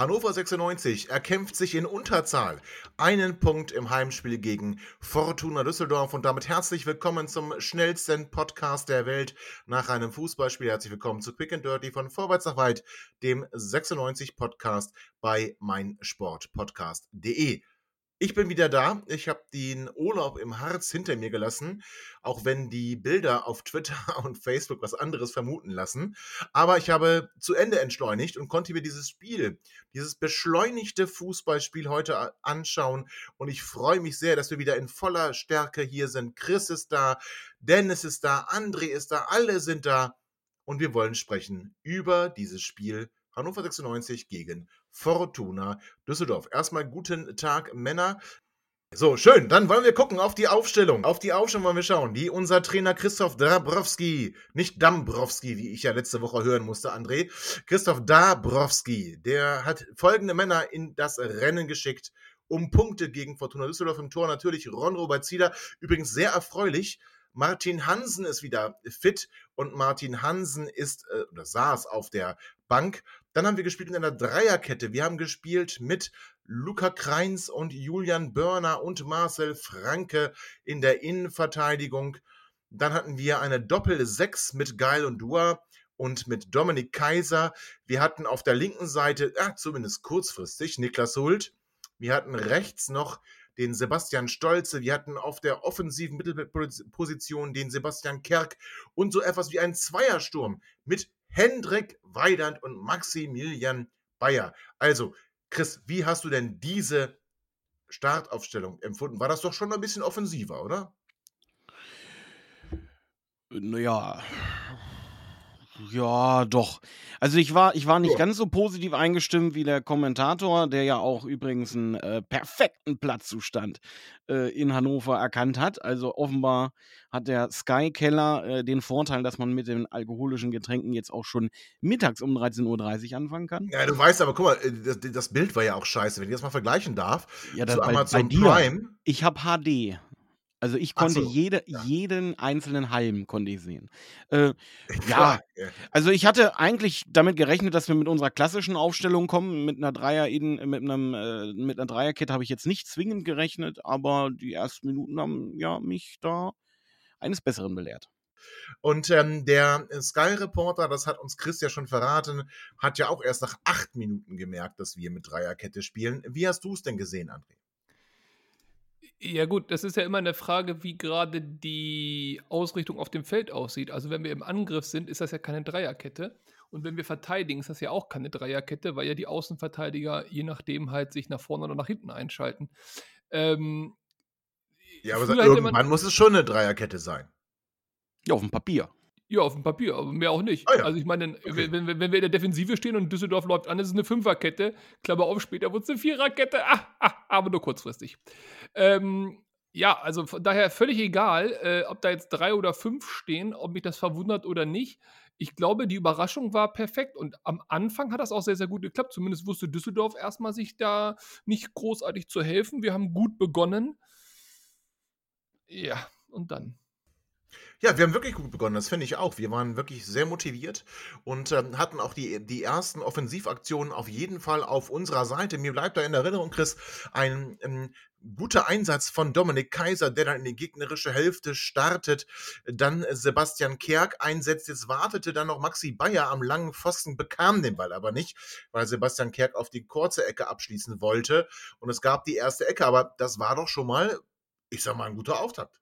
Hannover 96 erkämpft sich in Unterzahl einen Punkt im Heimspiel gegen Fortuna Düsseldorf und damit herzlich willkommen zum schnellsten Podcast der Welt nach einem Fußballspiel. Herzlich willkommen zu Quick and Dirty von Vorwärts nach Weit, dem 96 Podcast bei meinsportpodcast.de. Ich bin wieder da. Ich habe den Urlaub im Harz hinter mir gelassen, auch wenn die Bilder auf Twitter und Facebook was anderes vermuten lassen. Aber ich habe zu Ende entschleunigt und konnte mir dieses Spiel, dieses beschleunigte Fußballspiel heute anschauen. Und ich freue mich sehr, dass wir wieder in voller Stärke hier sind. Chris ist da, Dennis ist da, André ist da, alle sind da. Und wir wollen sprechen über dieses Spiel Hannover 96 gegen Fortuna Düsseldorf. Erstmal guten Tag, Männer. So, schön. Dann wollen wir gucken auf die Aufstellung. Auf die Aufstellung wollen wir schauen, die unser Trainer Christoph Dabrowski, nicht Dambrowski, wie ich ja letzte Woche hören musste, André. Christoph Dabrowski, der hat folgende Männer in das Rennen geschickt, um Punkte gegen Fortuna Düsseldorf im Tor. Natürlich Ron-Robert Zieder. Übrigens sehr erfreulich. Martin Hansen ist wieder fit und Martin Hansen ist äh, oder saß auf der Bank. Dann haben wir gespielt in einer Dreierkette. Wir haben gespielt mit Luca Kreins und Julian Börner und Marcel Franke in der Innenverteidigung. Dann hatten wir eine Doppel-6 mit Geil und Dua und mit Dominik Kaiser. Wir hatten auf der linken Seite, ja, zumindest kurzfristig, Niklas Hult. Wir hatten rechts noch den Sebastian Stolze. Wir hatten auf der offensiven Mittelposition den Sebastian Kerk und so etwas wie einen Zweiersturm mit Hendrik Weidand und Maximilian Bayer. Also, Chris, wie hast du denn diese Startaufstellung empfunden? War das doch schon ein bisschen offensiver, oder? Naja, ja, doch. Also ich war, ich war nicht Ja. ganz so positiv eingestimmt wie der Kommentator, der ja auch übrigens einen äh, perfekten Platzzustand äh, in Hannover erkannt hat. Also offenbar hat der Sky-Keller äh, den Vorteil, dass man mit den alkoholischen Getränken jetzt auch schon mittags um 13.30 Uhr anfangen kann. Ja, du weißt aber, guck mal, äh, das, das Bild war ja auch scheiße. Wenn ich das mal vergleichen darf, Ja, das zu bei, bei Amazon dir. Prime. Ich habe HD. Also ich konnte so, jede, ja. jeden einzelnen Halm konnte ich sehen. Äh, ja, Klar, ja. Also ich hatte eigentlich damit gerechnet, dass wir mit unserer klassischen Aufstellung kommen. Mit einer Dreier in, mit einem äh, mit einer Dreierkette habe ich jetzt nicht zwingend gerechnet, aber die ersten Minuten haben ja mich da eines Besseren belehrt. Und ähm, der Sky-Reporter, das hat uns Chris ja schon verraten, hat ja auch erst nach acht Minuten gemerkt, dass wir mit Dreierkette spielen. Wie hast du es denn gesehen, André? Ja gut, das ist ja immer eine Frage, wie gerade die Ausrichtung auf dem Feld aussieht. Also wenn wir im Angriff sind, ist das ja keine Dreierkette. Und wenn wir verteidigen, ist das ja auch keine Dreierkette, weil ja die Außenverteidiger je nachdem halt sich nach vorne oder nach hinten einschalten. Ähm, Ja, aber irgendwann man, muss es schon eine Dreierkette sein. Ja, auf dem Papier. Ja, auf dem Papier, aber mehr auch nicht. Ah ja, Also ich meine, okay. wenn, wenn, wenn wir in der Defensive stehen und Düsseldorf läuft an, ist es eine Fünferkette. Klammer auf, später wird es eine Viererkette. Ah, ah, aber nur kurzfristig. Ähm, ja, also von daher völlig egal, äh, ob da jetzt drei oder fünf stehen, ob mich das verwundert oder nicht. Ich glaube, die Überraschung war perfekt und am Anfang hat das auch sehr, sehr gut geklappt. Zumindest wusste Düsseldorf erstmal sich da nicht großartig zu helfen. Wir haben gut begonnen. Ja, und dann. Ja, wir haben wirklich gut begonnen, das finde ich auch. Wir waren wirklich sehr motiviert und ähm, hatten auch die, die ersten Offensivaktionen auf jeden Fall auf unserer Seite. Mir bleibt da in Erinnerung, Chris, ein ähm, guter Einsatz von Dominik Kaiser, der dann in die gegnerische Hälfte startet, dann Sebastian Kerk einsetzt. Jetzt wartete dann noch Maxi Bayer am langen Pfosten, bekam den Ball aber nicht, weil Sebastian Kerk auf die kurze Ecke abschließen wollte. Und es gab die erste Ecke, aber das war doch schon mal, ich sag mal, ein guter Auftakt.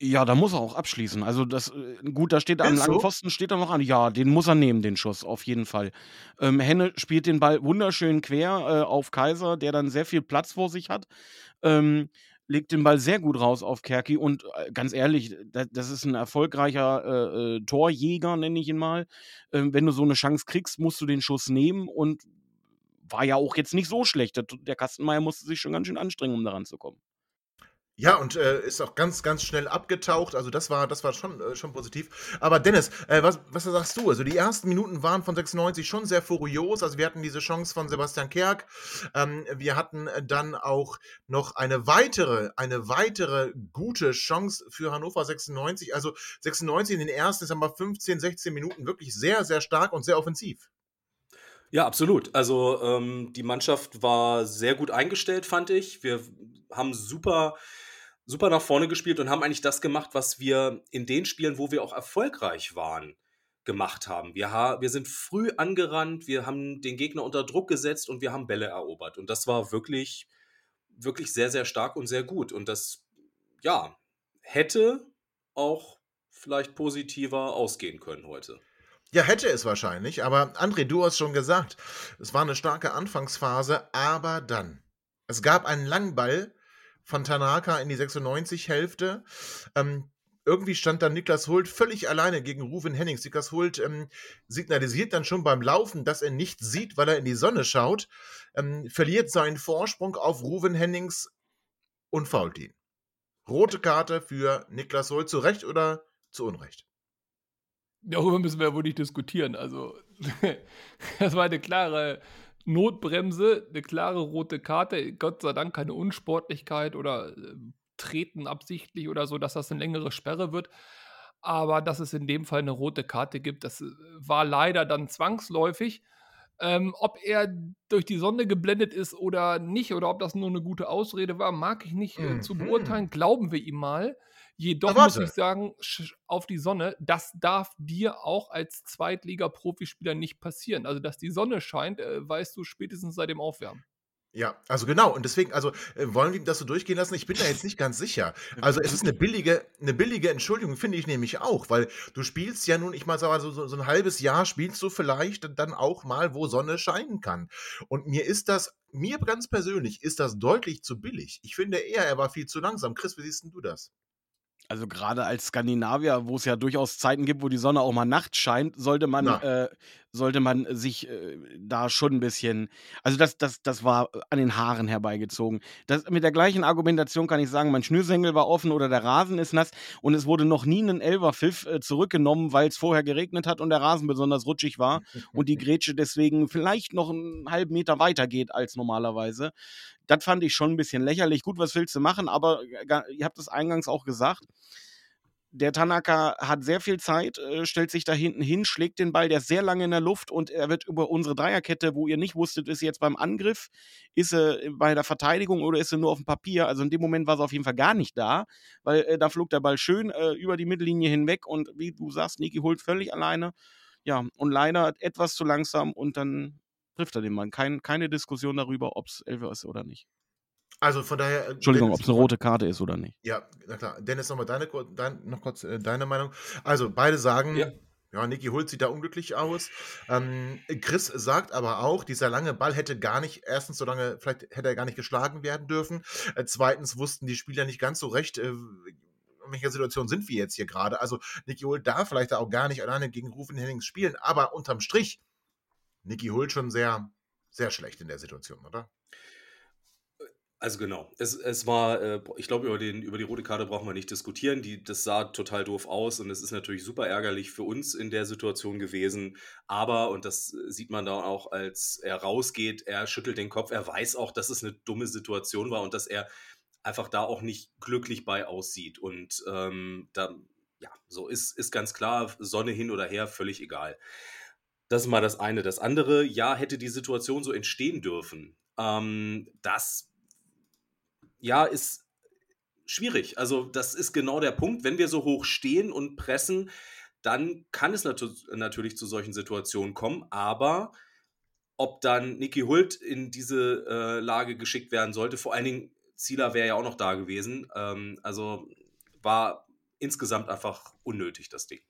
Ja, da muss er auch abschließen. Also das, äh, gut, da steht am Ist langen so? Pfosten steht er noch an. Ja, den muss er nehmen, den Schuss, auf jeden Fall. Ähm, Henne spielt den Ball wunderschön quer äh, auf Kaiser, der dann sehr viel Platz vor sich hat. Ähm, legt den Ball sehr gut raus auf Kerki und äh, ganz ehrlich, das, das ist ein erfolgreicher äh, äh, Torjäger, nenne ich ihn mal. Ähm, wenn du so eine Chance kriegst, musst du den Schuss nehmen und war ja auch jetzt nicht so schlecht. Der, der Kastenmeier musste sich schon ganz schön anstrengen, um daran zu kommen. Ja, und äh, ist auch ganz, ganz schnell abgetaucht. Also das war, das war schon, äh, schon positiv. Aber Dennis, äh, was, was sagst du? Also die ersten Minuten waren von 96 schon sehr furios. Also wir hatten diese Chance von Sebastian Kerk. Ähm, wir hatten dann auch noch eine weitere, eine weitere gute Chance für Hannover 96. Also 96 in den ersten, sagen wir 15, 16 Minuten wirklich sehr, sehr stark und sehr offensiv. Ja, absolut. Also ähm, die Mannschaft war sehr gut eingestellt, fand ich. Wir haben super super nach vorne gespielt und haben eigentlich das gemacht, was wir in den Spielen, wo wir auch erfolgreich waren, gemacht haben. Wir, ha wir sind früh angerannt, wir haben den Gegner unter Druck gesetzt und wir haben Bälle erobert. Und das war wirklich, wirklich sehr, sehr stark und sehr gut. Und das, ja, hätte auch vielleicht positiver ausgehen können heute. Ja, hätte es wahrscheinlich, aber André, du hast schon gesagt, es war eine starke Anfangsphase, aber dann. Es gab einen langen Ball, von Tanaka in die 96-Hälfte. Ähm, irgendwie stand dann Niklas Hult völlig alleine gegen Ruven Hennings. Niklas Hult ähm, signalisiert dann schon beim Laufen, dass er nichts sieht, weil er in die Sonne schaut, ähm, verliert seinen Vorsprung auf Ruven Hennings und fault ihn. Rote Karte für Niklas Hult, zu Recht oder zu Unrecht? Darüber müssen wir wohl nicht diskutieren. Also, das war eine klare Notbremse, eine klare rote Karte, Gott sei Dank keine Unsportlichkeit oder äh, Treten absichtlich oder so, dass das eine längere Sperre wird. Aber dass es in dem Fall eine rote Karte gibt, das äh, war leider dann zwangsläufig. Ähm, ob er durch die Sonne geblendet ist oder nicht, oder ob das nur eine gute Ausrede war, mag ich nicht äh, zu mhm. beurteilen. Glauben wir ihm mal. Jedoch muss ich sagen, auf die Sonne, das darf dir auch als Zweitliga-Profispieler nicht passieren. Also, dass die Sonne scheint, äh, weißt du spätestens seit dem Aufwärmen. Ja, also genau. Und deswegen, also äh, wollen wir das so durchgehen lassen? Ich bin da jetzt nicht ganz sicher. Also es ist eine billige, eine billige Entschuldigung, finde ich nämlich auch, weil du spielst ja nun, ich mal sage, so, so, so ein halbes Jahr spielst du vielleicht dann auch mal, wo Sonne scheinen kann. Und mir ist das, mir ganz persönlich, ist das deutlich zu billig. Ich finde eher, er war viel zu langsam. Chris, wie siehst denn du das? Also gerade als Skandinavier, wo es ja durchaus Zeiten gibt, wo die Sonne auch mal nachts scheint, sollte man, äh, sollte man sich äh, da schon ein bisschen, also das, das, das war an den Haaren herbeigezogen. Das, mit der gleichen Argumentation kann ich sagen, mein Schnürsenkel war offen oder der Rasen ist nass und es wurde noch nie ein Elverpfiff äh, zurückgenommen, weil es vorher geregnet hat und der Rasen besonders rutschig war und die Grätsche deswegen vielleicht noch einen halben Meter weiter geht als normalerweise. Das fand ich schon ein bisschen lächerlich. Gut, was willst du machen? Aber äh, ihr habt es eingangs auch gesagt. Der Tanaka hat sehr viel Zeit, äh, stellt sich da hinten hin, schlägt den Ball, der ist sehr lange in der Luft und er wird über unsere Dreierkette, wo ihr nicht wusstet, ist sie jetzt beim Angriff, ist sie bei der Verteidigung oder ist sie nur auf dem Papier? Also in dem Moment war sie auf jeden Fall gar nicht da, weil äh, da flog der Ball schön äh, über die Mittellinie hinweg und wie du sagst, Niki holt völlig alleine. Ja, und leider etwas zu langsam und dann trifft er den Mann. Kein, keine Diskussion darüber, ob es Elfer ist oder nicht. Also von daher. Äh, Entschuldigung, ob es eine rote Karte ist oder nicht. Ja, na klar. Dennis, nochmal deine, dein, noch kurz äh, deine Meinung. Also beide sagen, ja. ja, Niki Hult sieht da unglücklich aus. Ähm, Chris sagt aber auch, dieser lange Ball hätte gar nicht, erstens so lange, vielleicht hätte er gar nicht geschlagen werden dürfen. Äh, zweitens wussten die Spieler nicht ganz so recht, äh, in welcher Situation sind wir jetzt hier gerade. Also Niki Hult darf vielleicht auch gar nicht alleine gegen Rufen Hennings spielen, aber unterm Strich Niki Hult schon sehr, sehr schlecht in der Situation, oder? Also genau, es, es war, äh, ich glaube, über, über die rote Karte brauchen wir nicht diskutieren. Die, das sah total doof aus und es ist natürlich super ärgerlich für uns in der Situation gewesen. Aber, und das sieht man da auch, als er rausgeht, er schüttelt den Kopf, er weiß auch, dass es eine dumme Situation war und dass er einfach da auch nicht glücklich bei aussieht. Und ähm, da, ja, so ist, ist ganz klar, Sonne hin oder her, völlig egal. Das ist mal das eine. Das andere, ja, hätte die Situation so entstehen dürfen. Ähm, das, ja, ist schwierig. Also, das ist genau der Punkt. Wenn wir so hoch stehen und pressen, dann kann es nat natürlich zu solchen Situationen kommen. Aber ob dann Niki Hult in diese äh, Lage geschickt werden sollte, vor allen Dingen Zieler wäre ja auch noch da gewesen. Ähm, also war insgesamt einfach unnötig, das Ding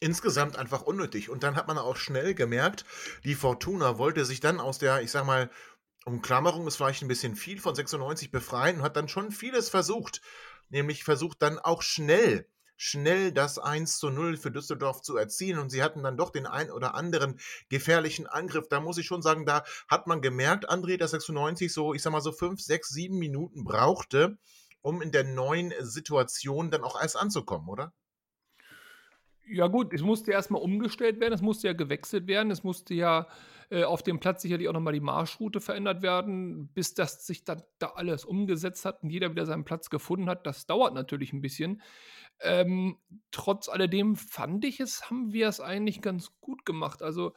insgesamt einfach unnötig. Und dann hat man auch schnell gemerkt, die Fortuna wollte sich dann aus der, ich sag mal, Umklammerung ist vielleicht ein bisschen viel von 96 befreien und hat dann schon vieles versucht. Nämlich versucht dann auch schnell, schnell das 1 zu 0 für Düsseldorf zu erzielen. Und sie hatten dann doch den ein oder anderen gefährlichen Angriff. Da muss ich schon sagen, da hat man gemerkt, André, dass 96 so, ich sag mal so 5, 6, 7 Minuten brauchte, um in der neuen Situation dann auch erst anzukommen, oder? Ja gut, es musste erstmal umgestellt werden, es musste ja gewechselt werden, es musste ja äh, auf dem Platz sicherlich auch nochmal die Marschroute verändert werden, bis das sich dann da alles umgesetzt hat und jeder wieder seinen Platz gefunden hat. Das dauert natürlich ein bisschen. Ähm, trotz alledem fand ich es, haben wir es eigentlich ganz gut gemacht. Also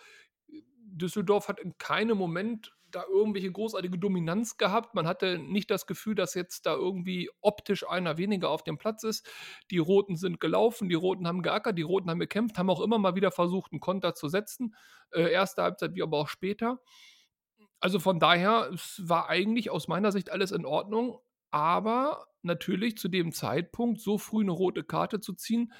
Düsseldorf hat in keinem Moment da irgendwelche großartige Dominanz gehabt. Man hatte nicht das Gefühl, dass jetzt da irgendwie optisch einer weniger auf dem Platz ist. Die Roten sind gelaufen, die Roten haben geackert, die Roten haben gekämpft, haben auch immer mal wieder versucht, einen Konter zu setzen. Äh, erste Halbzeit wie aber auch später. Also von daher, es war eigentlich aus meiner Sicht alles in Ordnung. Aber natürlich zu dem Zeitpunkt so früh eine rote Karte zu ziehen,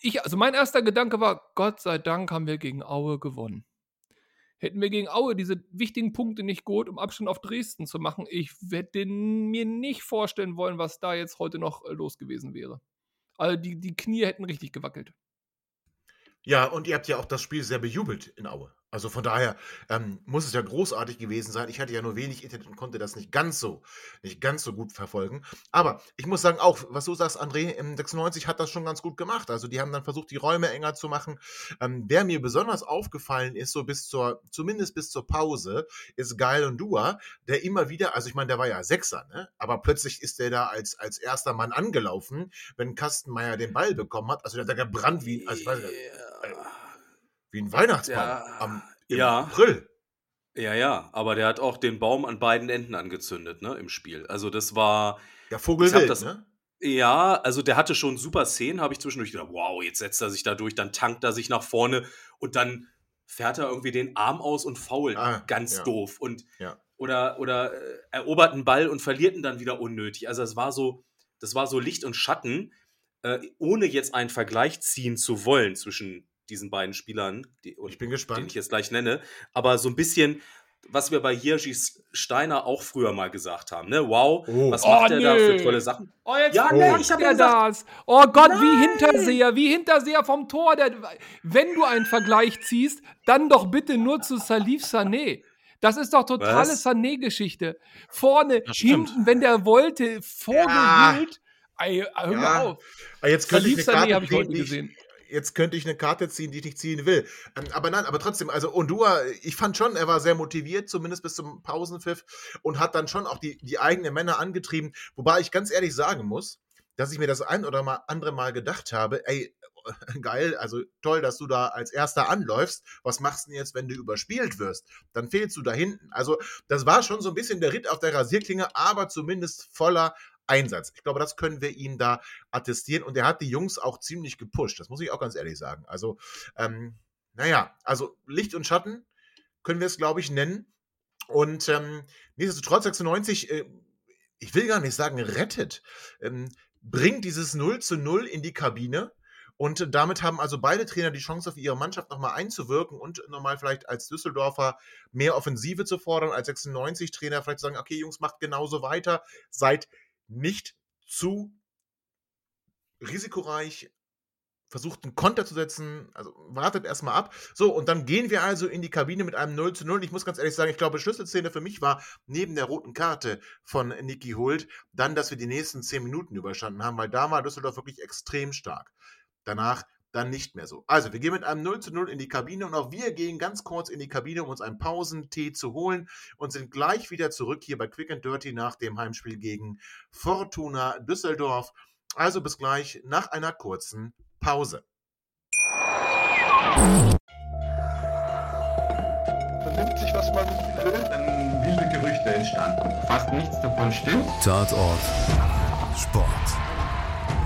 ich, also mein erster Gedanke war, Gott sei Dank haben wir gegen Aue gewonnen. Hätten wir gegen Aue diese wichtigen Punkte nicht geholt, um Abstand auf Dresden zu machen, ich hätte mir nicht vorstellen wollen, was da jetzt heute noch äh, los gewesen wäre. Also die, die Knie hätten richtig gewackelt. Ja, und ihr habt ja auch das Spiel sehr bejubelt in Aue. Also von daher ähm, muss es ja großartig gewesen sein. Ich hatte ja nur wenig Internet und konnte das nicht ganz so, nicht ganz so gut verfolgen. Aber ich muss sagen, auch, was du sagst, André, im 96 hat das schon ganz gut gemacht. Also die haben dann versucht, die Räume enger zu machen. Ähm, wer mir besonders aufgefallen ist, so bis zur, zumindest bis zur Pause, ist Geil und Dua, der immer wieder, also ich meine, der war ja Sechser, ne? Aber plötzlich ist der da als, als erster Mann angelaufen, wenn Kastenmeier den Ball bekommen hat. Also der hat da gebrannt wie, also, yeah. Wie ein Weihnachtsbaum Ja, am, im ja. April. Ja, ja, aber der hat auch den Baum an beiden Enden angezündet, ne, im Spiel. Also das war, Der Vogel wild, das, ne? ja, also der hatte schon super Szenen, habe ich zwischendurch gedacht, wow, jetzt setzt er sich da durch, dann tankt er sich nach vorne und dann fährt er irgendwie den Arm aus und fault Ah, ganz ja. doof und Ja. oder oder äh, erobert einen Ball und verliert ihn dann wieder unnötig. Also es war so, das war so Licht und Schatten, äh, ohne jetzt einen Vergleich ziehen zu wollen zwischen diesen beiden Spielern, die, Ich bin den ich gespannt. jetzt gleich nenne, aber so ein bisschen, was wir bei Hirschi Steiner auch früher mal gesagt haben, ne? Wow, Oh. was Oh, macht der da für tolle Sachen? Oh, jetzt Ja, nee, ich hab der ja gesagt- das. Oh Gott, wie Nein. Hinterseher, wie Hinterseher vom Tor. Der, wenn du einen Vergleich ziehst, dann doch bitte nur zu Salif Sané. Das ist doch totale? Sané-Geschichte. Vorne, hinten, wenn der wollte, Vogelwild. Ey, hör Ja. auf. Ah, Jetzt könnte ich Salif eine Sané habe ich heute ich, gesehen. Jetzt könnte ich eine Karte ziehen, die ich nicht ziehen will. Ähm, aber nein, aber trotzdem, also Ondua, ich fand schon, er war sehr motiviert, zumindest bis zum Pausenpfiff und hat dann schon auch die, die eigenen Männer angetrieben. Wobei ich ganz ehrlich sagen muss, dass ich mir das ein oder mal andere Mal gedacht habe, ey, geil, also toll, dass du da als Erster anläufst. Was machst du denn jetzt, wenn du überspielt wirst? Dann fehlst du da hinten. Also, das war schon so ein bisschen der Ritt auf der Rasierklinge, aber zumindest voller Einsatz. Ich glaube, das können wir ihm da attestieren. Und er hat die Jungs auch ziemlich gepusht. Das muss ich auch ganz ehrlich sagen. Also, ähm, naja, also Licht und Schatten können wir es, glaube ich, nennen. Und ähm, nichtsdestotrotz 96, äh, ich will gar nicht sagen rettet, ähm, bringt dieses 0 zu 0 in die Kabine. Und damit haben also beide Trainer die Chance, auf ihre Mannschaft nochmal einzuwirken und nochmal vielleicht als Düsseldorfer mehr Offensive zu fordern, als 96-Trainer vielleicht zu sagen, okay, Jungs, macht genauso weiter, seid nicht zu risikoreich, versucht einen Konter zu setzen, also wartet erstmal ab. So, und dann gehen wir also in die Kabine mit einem 0 zu 0. Ich muss ganz ehrlich sagen, ich glaube, Schlüsselszene für mich war neben der roten Karte von Niki Hult, dann, dass wir die nächsten 10 Minuten überstanden haben, weil da war Düsseldorf wirklich extrem stark. Danach dann nicht mehr so. Also, wir gehen mit einem 0 zu 0 in die Kabine und auch wir gehen ganz kurz in die Kabine, um uns einen Pausentee zu holen und sind gleich wieder zurück hier bei Quick and Dirty nach dem Heimspiel gegen Fortuna Düsseldorf. Also bis gleich nach einer kurzen Pause. Man nimmt sich, was man will. Dann wilde Gerüchte entstanden. Fast nichts davon stimmt. Tatort Sport.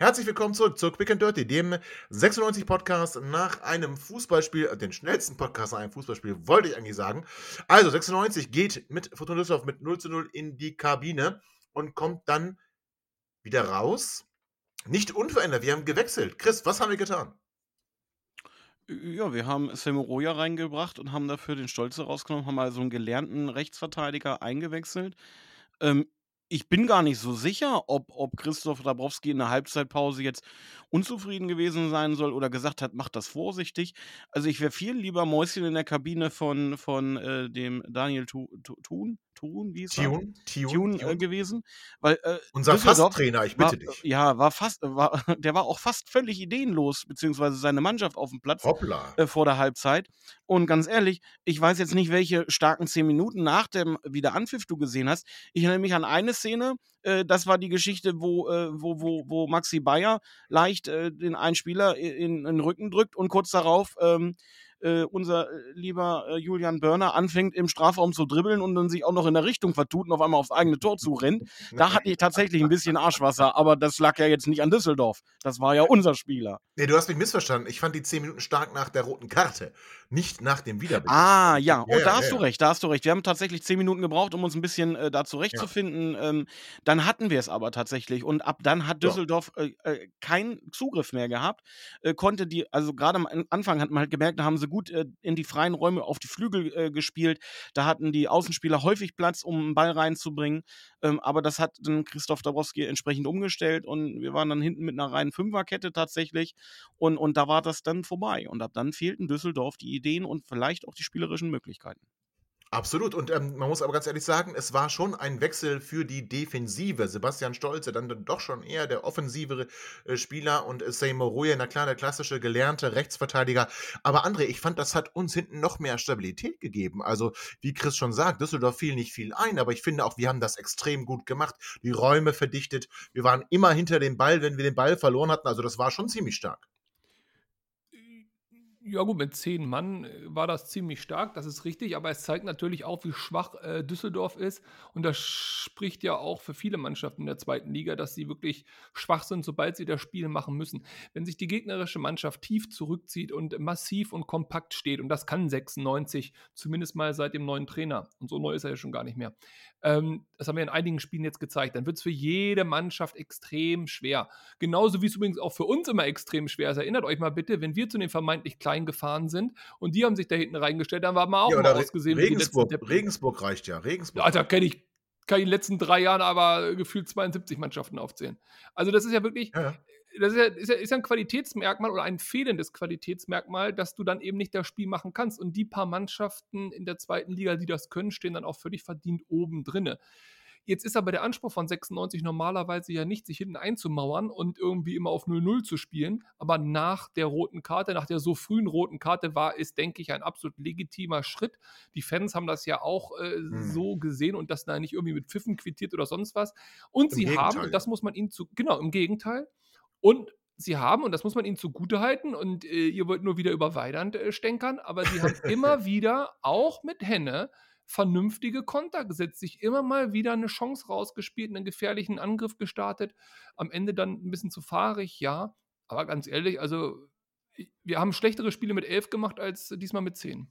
Herzlich willkommen zurück zu Quick and Dirty, dem 96 Podcast nach einem Fußballspiel, den schnellsten Podcast nach einem Fußballspiel, wollte ich eigentlich sagen. Also 96 geht mit Fortuna Düsseldorf mit 0 zu 0 in die Kabine und kommt dann wieder raus. Nicht unverändert, wir haben gewechselt. Chris, was haben wir getan? Ja, wir haben Semoroja reingebracht und haben dafür den Stolze rausgenommen, haben also einen gelernten Rechtsverteidiger eingewechselt. Ähm, ich bin gar nicht so sicher, ob, ob Christoph Dabrowski in der Halbzeitpause jetzt unzufrieden gewesen sein soll oder gesagt hat, macht das vorsichtig. Also ich wäre viel lieber Mäuschen in der Kabine von, von äh, dem Daniel Thun, Thun, wie ist Tune, Tune, Tune, äh, gewesen. Weil, äh, Unser Fasttrainer, ich bitte war, dich. Ja, war fast, war, der war auch fast völlig ideenlos, beziehungsweise seine Mannschaft auf dem Platz äh, vor der Halbzeit. Und ganz ehrlich, ich weiß jetzt nicht, welche starken zehn Minuten nach dem Wiederanpfiff du gesehen hast. Ich erinnere mich an eine Szene, äh, das war die Geschichte, wo, äh, wo, wo, wo Maxi Bayer leicht äh, den einen Spieler in, in den Rücken drückt und kurz darauf ähm, äh, unser äh, lieber äh, Julian Börner anfängt im Strafraum zu dribbeln und dann sich auch noch in der Richtung vertut und auf einmal aufs eigene Tor zurennt. Da hatte ich tatsächlich ein bisschen Arschwasser, aber das lag ja jetzt nicht an Düsseldorf. Das war ja unser Spieler. Nee, du hast mich missverstanden. Ich fand die 10 Minuten stark nach der roten Karte, nicht nach dem Wiederbeginn. Ah, ja, oh, Ja, da ja, hast ja, du recht, da hast du recht. Wir haben tatsächlich zehn Minuten gebraucht, um uns ein bisschen äh, da zurechtzufinden. Ähm, dann hatten wir es aber tatsächlich und ab dann hat. Düsseldorf äh, äh, keinen Zugriff mehr gehabt. Äh, konnte die, also gerade am An- Anfang hat man halt gemerkt, da haben sie gut äh, in die freien Räume auf die Flügel äh, gespielt. Da hatten die Außenspieler häufig Platz, um einen Ball reinzubringen. Ähm, aber das hat dann Christoph Dabrowski entsprechend umgestellt und wir waren dann hinten mit einer reinen Fünferkette tatsächlich. Und, und da war das dann vorbei. Und ab dann fehlten Düsseldorf die Ideen und vielleicht auch die spielerischen Möglichkeiten. Absolut. Und ähm, man muss aber ganz ehrlich sagen, es war schon ein Wechsel für die Defensive. Sebastian Stolze, dann doch schon eher der offensivere äh, Spieler und äh, Seymour Roye, na klar, der klassische gelernte Rechtsverteidiger. Aber André, ich fand, das hat uns hinten noch mehr Stabilität gegeben. Also, wie Chris schon sagt, Düsseldorf fiel nicht viel ein, aber ich finde auch, wir haben das extrem gut gemacht. Die Räume verdichtet. Wir waren immer hinter dem Ball, wenn wir den Ball verloren hatten. Also, das war schon ziemlich stark. Ja gut, mit zehn Mann äh, war das ziemlich stark, das ist richtig, aber es zeigt natürlich auch, wie schwach äh, Düsseldorf ist. Und das spricht ja auch für viele Mannschaften in der zweiten Liga, dass sie wirklich schwach sind, sobald sie das Spiel machen müssen. Wenn sich die gegnerische Mannschaft tief zurückzieht und massiv und kompakt steht, und das kann 96, zumindest mal seit dem neuen Trainer, und so neu ist er ja schon gar nicht mehr, ähm, das haben wir in einigen Spielen jetzt gezeigt, dann wird es für jede Mannschaft extrem schwer. Genauso wie es übrigens auch für uns immer extrem schwer ist. Erinnert euch mal bitte, wenn wir zu den vermeintlich Kleinen gefahren sind und die haben sich da hinten reingestellt, dann waren wir auch Ja, mal ausgesehen Regensburg. Regensburg reicht ja. Regensburg. Alter, kenne ich, kann ich in den letzten drei Jahren aber gefühlt 72 Mannschaften aufzählen. Also das ist ja wirklich, ja. Das ist ja, ist, ja, ist ja ein Qualitätsmerkmal oder ein fehlendes Qualitätsmerkmal, dass du dann eben nicht das Spiel machen kannst. Und die paar Mannschaften in der zweiten Liga, die das können, stehen dann auch völlig verdient oben drinne. Jetzt ist aber der Anspruch von 96 normalerweise ja nicht, sich hinten einzumauern und irgendwie immer auf 0-0 zu spielen. Aber nach der roten Karte, nach der so frühen roten Karte war es, denke ich, ein absolut legitimer Schritt. Die Fans haben das ja auch äh, Hm. so gesehen und das da nicht irgendwie mit Pfiffen quittiert oder sonst was. Und Im sie haben, Gegenteil. und das muss man ihnen zu, genau, im Gegenteil. Und sie haben, und das muss man ihnen zugute halten, und äh, ihr wollt nur wieder über Weidand äh, stänkern, aber sie haben immer wieder, auch mit Henne, vernünftige Konter gesetzt, sich immer mal wieder eine Chance rausgespielt, einen gefährlichen Angriff gestartet, am Ende dann ein bisschen zu fahrig, ja, aber ganz ehrlich, also wir haben schlechtere Spiele mit 11 gemacht als diesmal mit 10.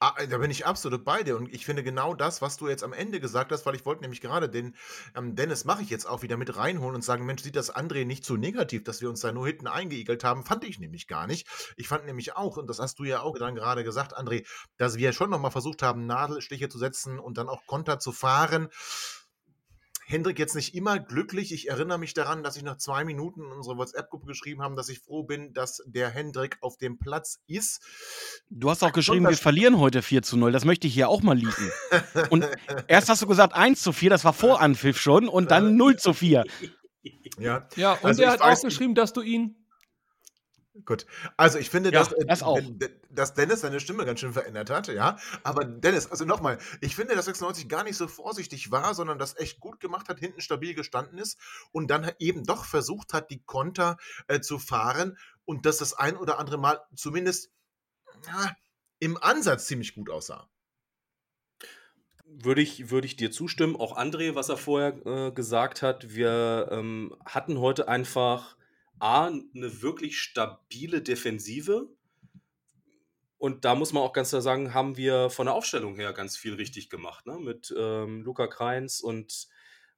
Ah, da bin ich absolut bei dir und ich finde genau das, was du jetzt am Ende gesagt hast, weil ich wollte nämlich gerade den ähm, Dennis mache ich jetzt auch wieder mit reinholen und sagen, Mensch, sieht das André nicht so negativ, dass wir uns da nur hinten eingeigelt haben, fand ich nämlich gar nicht. Ich fand nämlich auch, und das hast du ja auch dann gerade gesagt, André, dass wir schon nochmal versucht haben, Nadelstiche zu setzen und dann auch Konter zu fahren. Hendrik jetzt nicht immer glücklich. Ich erinnere mich daran, dass ich nach zwei Minuten in unsere WhatsApp-Gruppe geschrieben habe, dass ich froh bin, dass der Hendrik auf dem Platz ist. Du hast auch geschrieben, wir verlieren heute 4 zu 0. Das möchte ich hier auch mal liegen. Und erst hast du gesagt 1 zu 4, das war vor Anpfiff schon, und dann 0 zu 4. Ja, Ja, und Also er hat weiß auch geschrieben, dass du ihn Gut. Also ich finde, Ja, dass, äh, das dass Dennis seine Stimme ganz schön verändert hat, ja. Aber Dennis, also nochmal, ich finde, dass 96 gar nicht so vorsichtig war, sondern das echt gut gemacht hat, hinten stabil gestanden ist und dann eben doch versucht hat, die Konter äh, zu fahren und dass das ein oder andere Mal zumindest na, im Ansatz ziemlich gut aussah. Würde ich, würde ich dir zustimmen. Auch André, was er vorher äh, gesagt hat, wir ähm, hatten heute einfach A, eine wirklich stabile Defensive. Und da muss man auch ganz klar sagen, haben wir von der Aufstellung her ganz viel richtig gemacht. Ne? Mit ähm, Luca Kreins und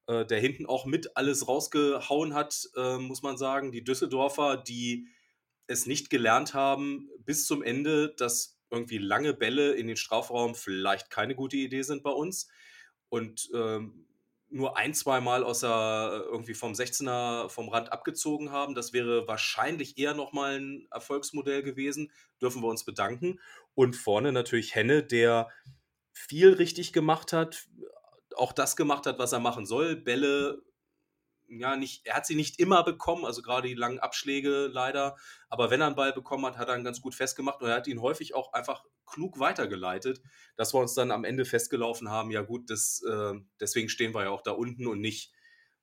äh, der hinten auch mit alles rausgehauen hat, äh, muss man sagen. Die Düsseldorfer, die es nicht gelernt haben, bis zum Ende, dass irgendwie lange Bälle in den Strafraum vielleicht keine gute Idee sind bei uns. Und ähm, nur ein, zwei Mal außer irgendwie vom 16er vom Rand abgezogen haben. Das wäre wahrscheinlich eher nochmal ein Erfolgsmodell gewesen. Dürfen wir uns bedanken. Und vorne natürlich Henne, der viel richtig gemacht hat, auch das gemacht hat, was er machen soll. Bälle, ja, nicht, er hat sie nicht immer bekommen, also gerade die langen Abschläge leider. Aber wenn er einen Ball bekommen hat, hat er ihn ganz gut festgemacht und er hat ihn häufig auch einfach klug weitergeleitet, dass wir uns dann am Ende festgelaufen haben, ja gut, das, äh, deswegen stehen wir ja auch da unten und nicht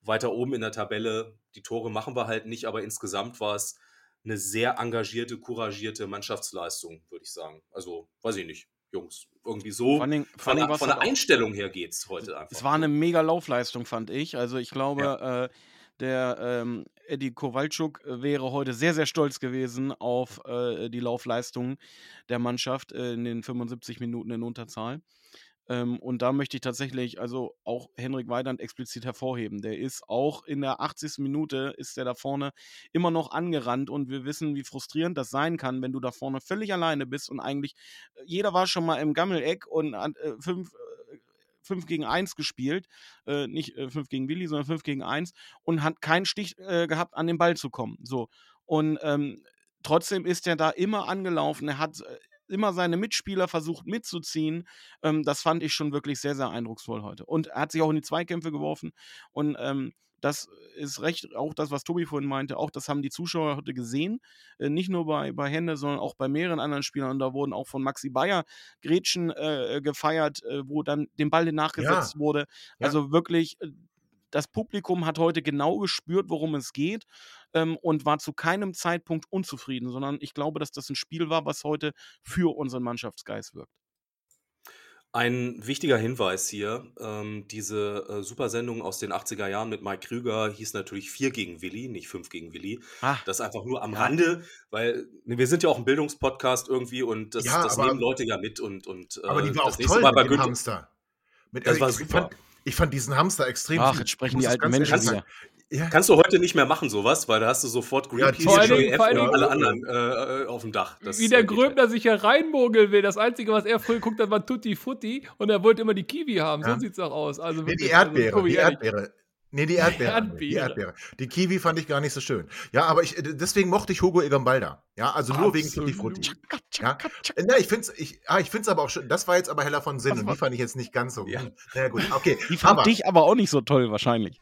weiter oben in der Tabelle. Die Tore machen wir halt nicht, aber insgesamt war es eine sehr engagierte, couragierte Mannschaftsleistung, würde ich sagen. Also, weiß ich nicht, Jungs. Irgendwie so. Vor allem- vor von, allem der- war's von der halt Einstellung her geht es heute einfach. Es war eine mega Laufleistung, fand ich. Also ich glaube, äh, der ähm, Eddie Kowalczuk wäre heute sehr, sehr stolz gewesen auf äh, die Laufleistung der Mannschaft in den 75 Minuten in Unterzahl. Ähm, und da möchte ich tatsächlich also auch Henrik Weidand explizit hervorheben. Der ist auch in der 80. Minute ist der da vorne immer noch angerannt und wir wissen, wie frustrierend das sein kann, wenn du da vorne völlig alleine bist und eigentlich äh, jeder war schon mal im Gammeleck und äh, fünf, äh, 5 gegen 1 gespielt, äh, nicht äh, 5 gegen Willi, sondern 5 gegen 1 und hat keinen Stich äh, gehabt, an den Ball zu kommen. So. Und ähm, trotzdem ist er da immer angelaufen. Er hat äh, immer seine Mitspieler versucht mitzuziehen. Ähm, das fand ich schon wirklich sehr, sehr eindrucksvoll heute. Und er hat sich auch in die Zweikämpfe geworfen. Und ähm, das ist recht, auch das, was Tobi vorhin meinte, auch das haben die Zuschauer heute gesehen. Äh, nicht nur bei, bei Hände, sondern auch bei mehreren anderen Spielern. Und da wurden auch von Maxi Bayer Gretchen äh, gefeiert, äh, wo dann dem Ball nachgesetzt wurde. Ja. Also wirklich, äh, das Publikum hat heute genau gespürt, worum es geht ähm, und war zu keinem Zeitpunkt unzufrieden, sondern ich glaube, dass das ein Spiel war, was heute für unseren Mannschaftsgeist wirkt. Ein wichtiger Hinweis hier, ähm, diese äh, Supersendung aus den 80er Jahren mit Mike Krüger hieß natürlich 4 gegen Willi, nicht 5 gegen Willi. Ah, Das einfach nur am Ja. Rande, weil ne, wir sind ja auch ein Bildungspodcast irgendwie und das, Ja, das aber- nehmen Leute ja mit und, und Aber äh, die war auch toll Mal mit bei dem Günther. Hamster. Mit, Das also war ich, super. Fand, ich fand diesen Hamster extrem Ach, jetzt sprechen die alten Menschen wieder. Ja, Kannst du heute nicht mehr machen, sowas, weil da hast du sofort Ja, Greenpeace, Dingen- JF und alle anderen äh, äh, auf dem Dach. Das, Wie der äh, Gröbner sich hier reinmogeln will. Das Einzige, was er früher guckt hat, war Tutti Futti und er wollte immer die Kiwi haben. Ja. So sieht's doch aus. Also Nee, die also, Erdbeere, Tobi, die ehrlich. Erdbeere. Nee, die Erdbeere. André, Die Erdbeere. Erdbeere. Die Kiwi fand ich gar nicht so schön. Ja, aber ich, deswegen mochte ich Hugo Egambalda. Ja, also nur wegen Tutti Absolut. Frutti. Ja. Na, ich finde es ich, ah, ich find's aber auch schön. Das war jetzt aber heller von Sinn und die fand ich jetzt nicht ganz so. Ja. hm. Na ja, gut, okay. Die fand aber, dich aber auch nicht so toll, wahrscheinlich.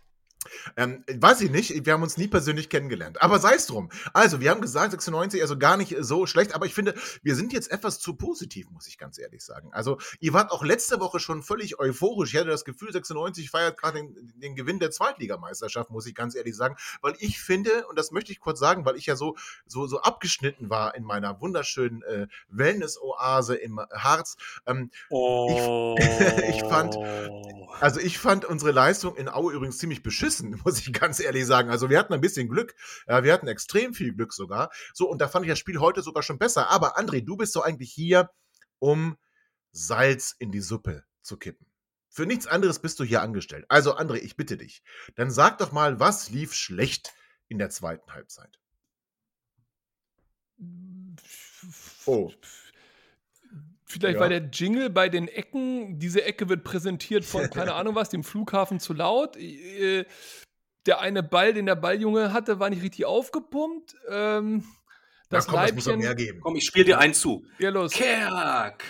Ähm, weiß ich nicht, wir haben uns nie persönlich kennengelernt. Aber sei es drum. Also, wir haben gesagt, 96, also gar nicht so schlecht, aber ich finde, wir sind jetzt etwas zu positiv, muss ich ganz ehrlich sagen. Also, ihr wart auch letzte Woche schon völlig euphorisch. Ich hatte das Gefühl, 96 feiert gerade den, den Gewinn der Zweitligameisterschaft, muss ich ganz ehrlich sagen. Weil ich finde, und das möchte ich kurz sagen, weil ich ja so, so, so abgeschnitten war in meiner wunderschönen äh, Wellness-Oase im Harz. Ähm, Oh. ich fand- also ich fand unsere Leistung in Aue übrigens ziemlich beschissen, muss ich ganz ehrlich sagen. Also wir hatten ein bisschen Glück. Ja, wir hatten extrem viel Glück sogar. So, und da fand ich das Spiel heute sogar schon besser. Aber André, du bist doch eigentlich hier, um Salz in die Suppe zu kippen. Für nichts anderes bist du hier angestellt. Also André, ich bitte dich. Dann sag doch mal, was lief schlecht in der zweiten Halbzeit? Oh. Vielleicht Ja. war der Jingle bei den Ecken, diese Ecke wird präsentiert von, keine Ahnung was, dem Flughafen zu laut. Äh, Der eine Ball, den der Balljunge hatte, war nicht richtig aufgepumpt. Ähm, das Na komm, es muss doch Leibchen. mehr geben. Komm, ich spiele dir einen zu. Ja, los, Kerk.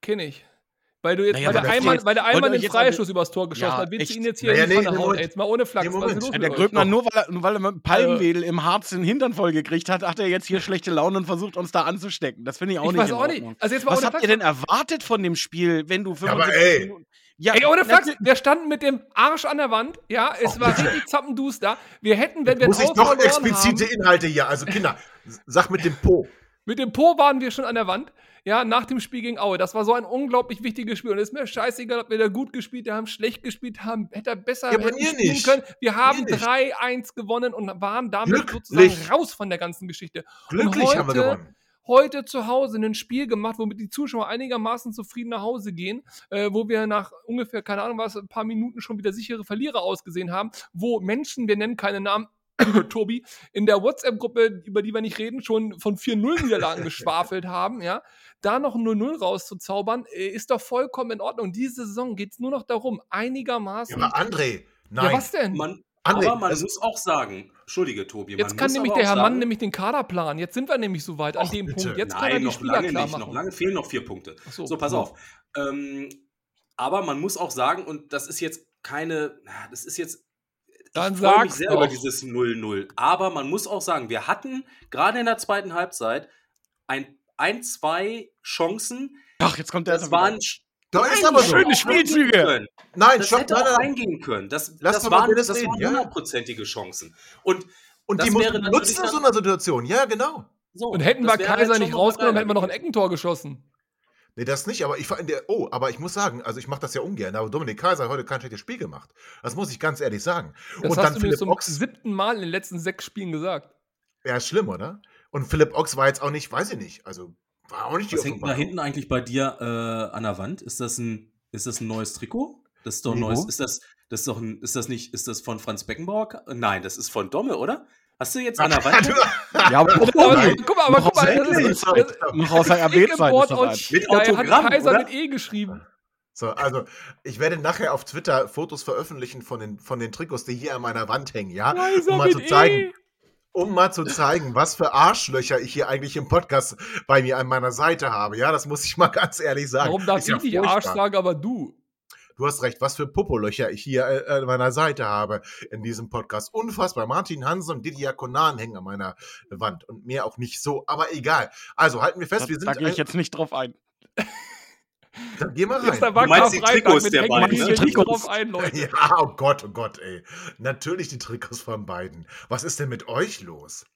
kenn ich. Weil, du jetzt, Naja, weil, der Eimann, weil der Eimann den Freischuss übers Tor geschossen Ja, hat. Willst du ihn jetzt hier Naja, in die nee, Pfanne hauen? Ey, Jetzt mal ohne Flachs. Nee, was ist Moment. los Ja, mit der? Gröbner, nur weil, er, nur weil er mit dem Palmwedel im Harz den Hintern vollgekriegt hat, hat er jetzt hier schlechte Laune und versucht uns da anzustecken. Das finde ich auch Ich nicht weiß in auch nicht. Also jetzt mal Was habt Flachs. ihr denn erwartet von dem Spiel, wenn du Ja, aber 75 ey. Minuten... Ja, Ey, ohne Flachs, wir standen mit dem Arsch an der Wand. Ja, es war richtig zappenduster. Wir hätten, wenn wir Muss ich noch explizite Inhalte hier? Also Kinder, sag mit dem Po. mit dem Po waren wir schon an der Wand. Ja, nach dem Spiel gegen Aue. Das war so ein unglaublich wichtiges Spiel. Und es ist mir scheißegal, ob wir da gut gespielt haben, schlecht gespielt haben, hätte er besser Ja, spielen nicht. können. Wir haben Mir nicht. 3-1 gewonnen und waren damit Glücklich. sozusagen raus von der ganzen Geschichte. Glücklich haben wir heute- gewonnen. heute zu Hause ein Spiel gemacht, womit die Zuschauer einigermaßen zufrieden nach Hause gehen, äh, wo wir nach ungefähr, keine Ahnung was, ein paar Minuten schon wieder sichere Verlierer ausgesehen haben, wo Menschen, wir nennen keine Namen, Tobi, in der WhatsApp-Gruppe, über die wir nicht reden, schon von 4-0-Niederlagen geschwafelt haben, ja, da noch ein 0-0 rauszuzaubern, äh, ist doch vollkommen in Ordnung. Diese Saison geht es nur noch darum, Ja, einigermaßen. aber André, Ja, nein. was denn? Man, André, aber man das- muss auch sagen, Entschuldige, Tobi, Jetzt man kann muss nämlich aber der auch Herr Mann nämlich den Kader planen. Jetzt sind wir nämlich so weit an Och, dem bitte. Punkt. Jetzt kann er Nein, die noch Spieler lange klar nicht. machen. Noch lange fehlen noch vier Punkte. So. So, pass auf. Ähm, aber man muss auch sagen, und das ist jetzt keine, das ist jetzt. Dann ich freue mich sehr doch. über dieses 0-0. Aber man muss auch sagen, wir hatten gerade in der zweiten Halbzeit ein, ein zwei Chancen. Ach, jetzt kommt der Das waren Da ist Nein, aber so. schöne Spielzüge. Nein, Das stopp, hätte nein, auch nein. eingehen können. Das, Lass das waren, das reden, waren hundertprozentige Chancen. Und Und Das die nutzen in so einer Situation. Ja, genau. so, Und hätten wir halt Kaiser schon nicht rausgenommen, hätten wir noch ein. Eckentor geschossen. Nee, das nicht, aber ich war in der. Oh, aber ich muss sagen, also ich mache das ja ungern, aber Dominik Kaiser hat heute kein schlechtes Spiel gemacht. Das muss ich ganz ehrlich sagen. Das und hast dann du mir Philipp zum Ochs. siebten Mal in den letzten sechs Spielen gesagt. Ja, ist schlimm, oder? Und Philipp Ochs war jetzt auch nicht, weiß ich nicht, also war auch nicht die Was hängt da hinten eigentlich bei dir äh, an der Wand? Ist das ein, ist das ein neues Trikot? Das ist doch ein neues. Ist das, das ist doch ein, ist das nicht, ist das von Franz Beckenbauer? Nein, das ist von Domme, oder? Hast du jetzt an der Wand? Ja, aber guck mal, aber guck mal, das ist, das ist noch aus der. Sheet. Mit Da hat Autogramm, Kaiser oder? mit E geschrieben. So, also ich werde nachher auf Twitter Fotos veröffentlichen von den, von den Trikots, die hier an meiner Wand hängen, ja? Kaiser um mal zu zeigen, E. um mal zu zeigen, was für Arschlöcher ich hier eigentlich im Podcast bei mir an meiner Seite habe. Ja, das muss ich mal ganz ehrlich sagen. Warum darf ja ich nicht. Arsch sagen, aber du? Du hast recht, was für Popolöcher ich hier äh, an meiner Seite habe in diesem Podcast. Unfassbar. Martin Hansen und Didier Konan hängen an meiner Wand und mehr auch nicht so, aber egal. Also halten wir fest, Da, wir sind da gehe ich jetzt nicht drauf ein. Dann geh mal Jetzt rein. war Du meinst die Trikots der beiden, ne? Trikots. drauf ein, Leute. Ja, oh Gott, oh Gott, ey. Natürlich die Trikots von beiden. Was ist denn mit euch los?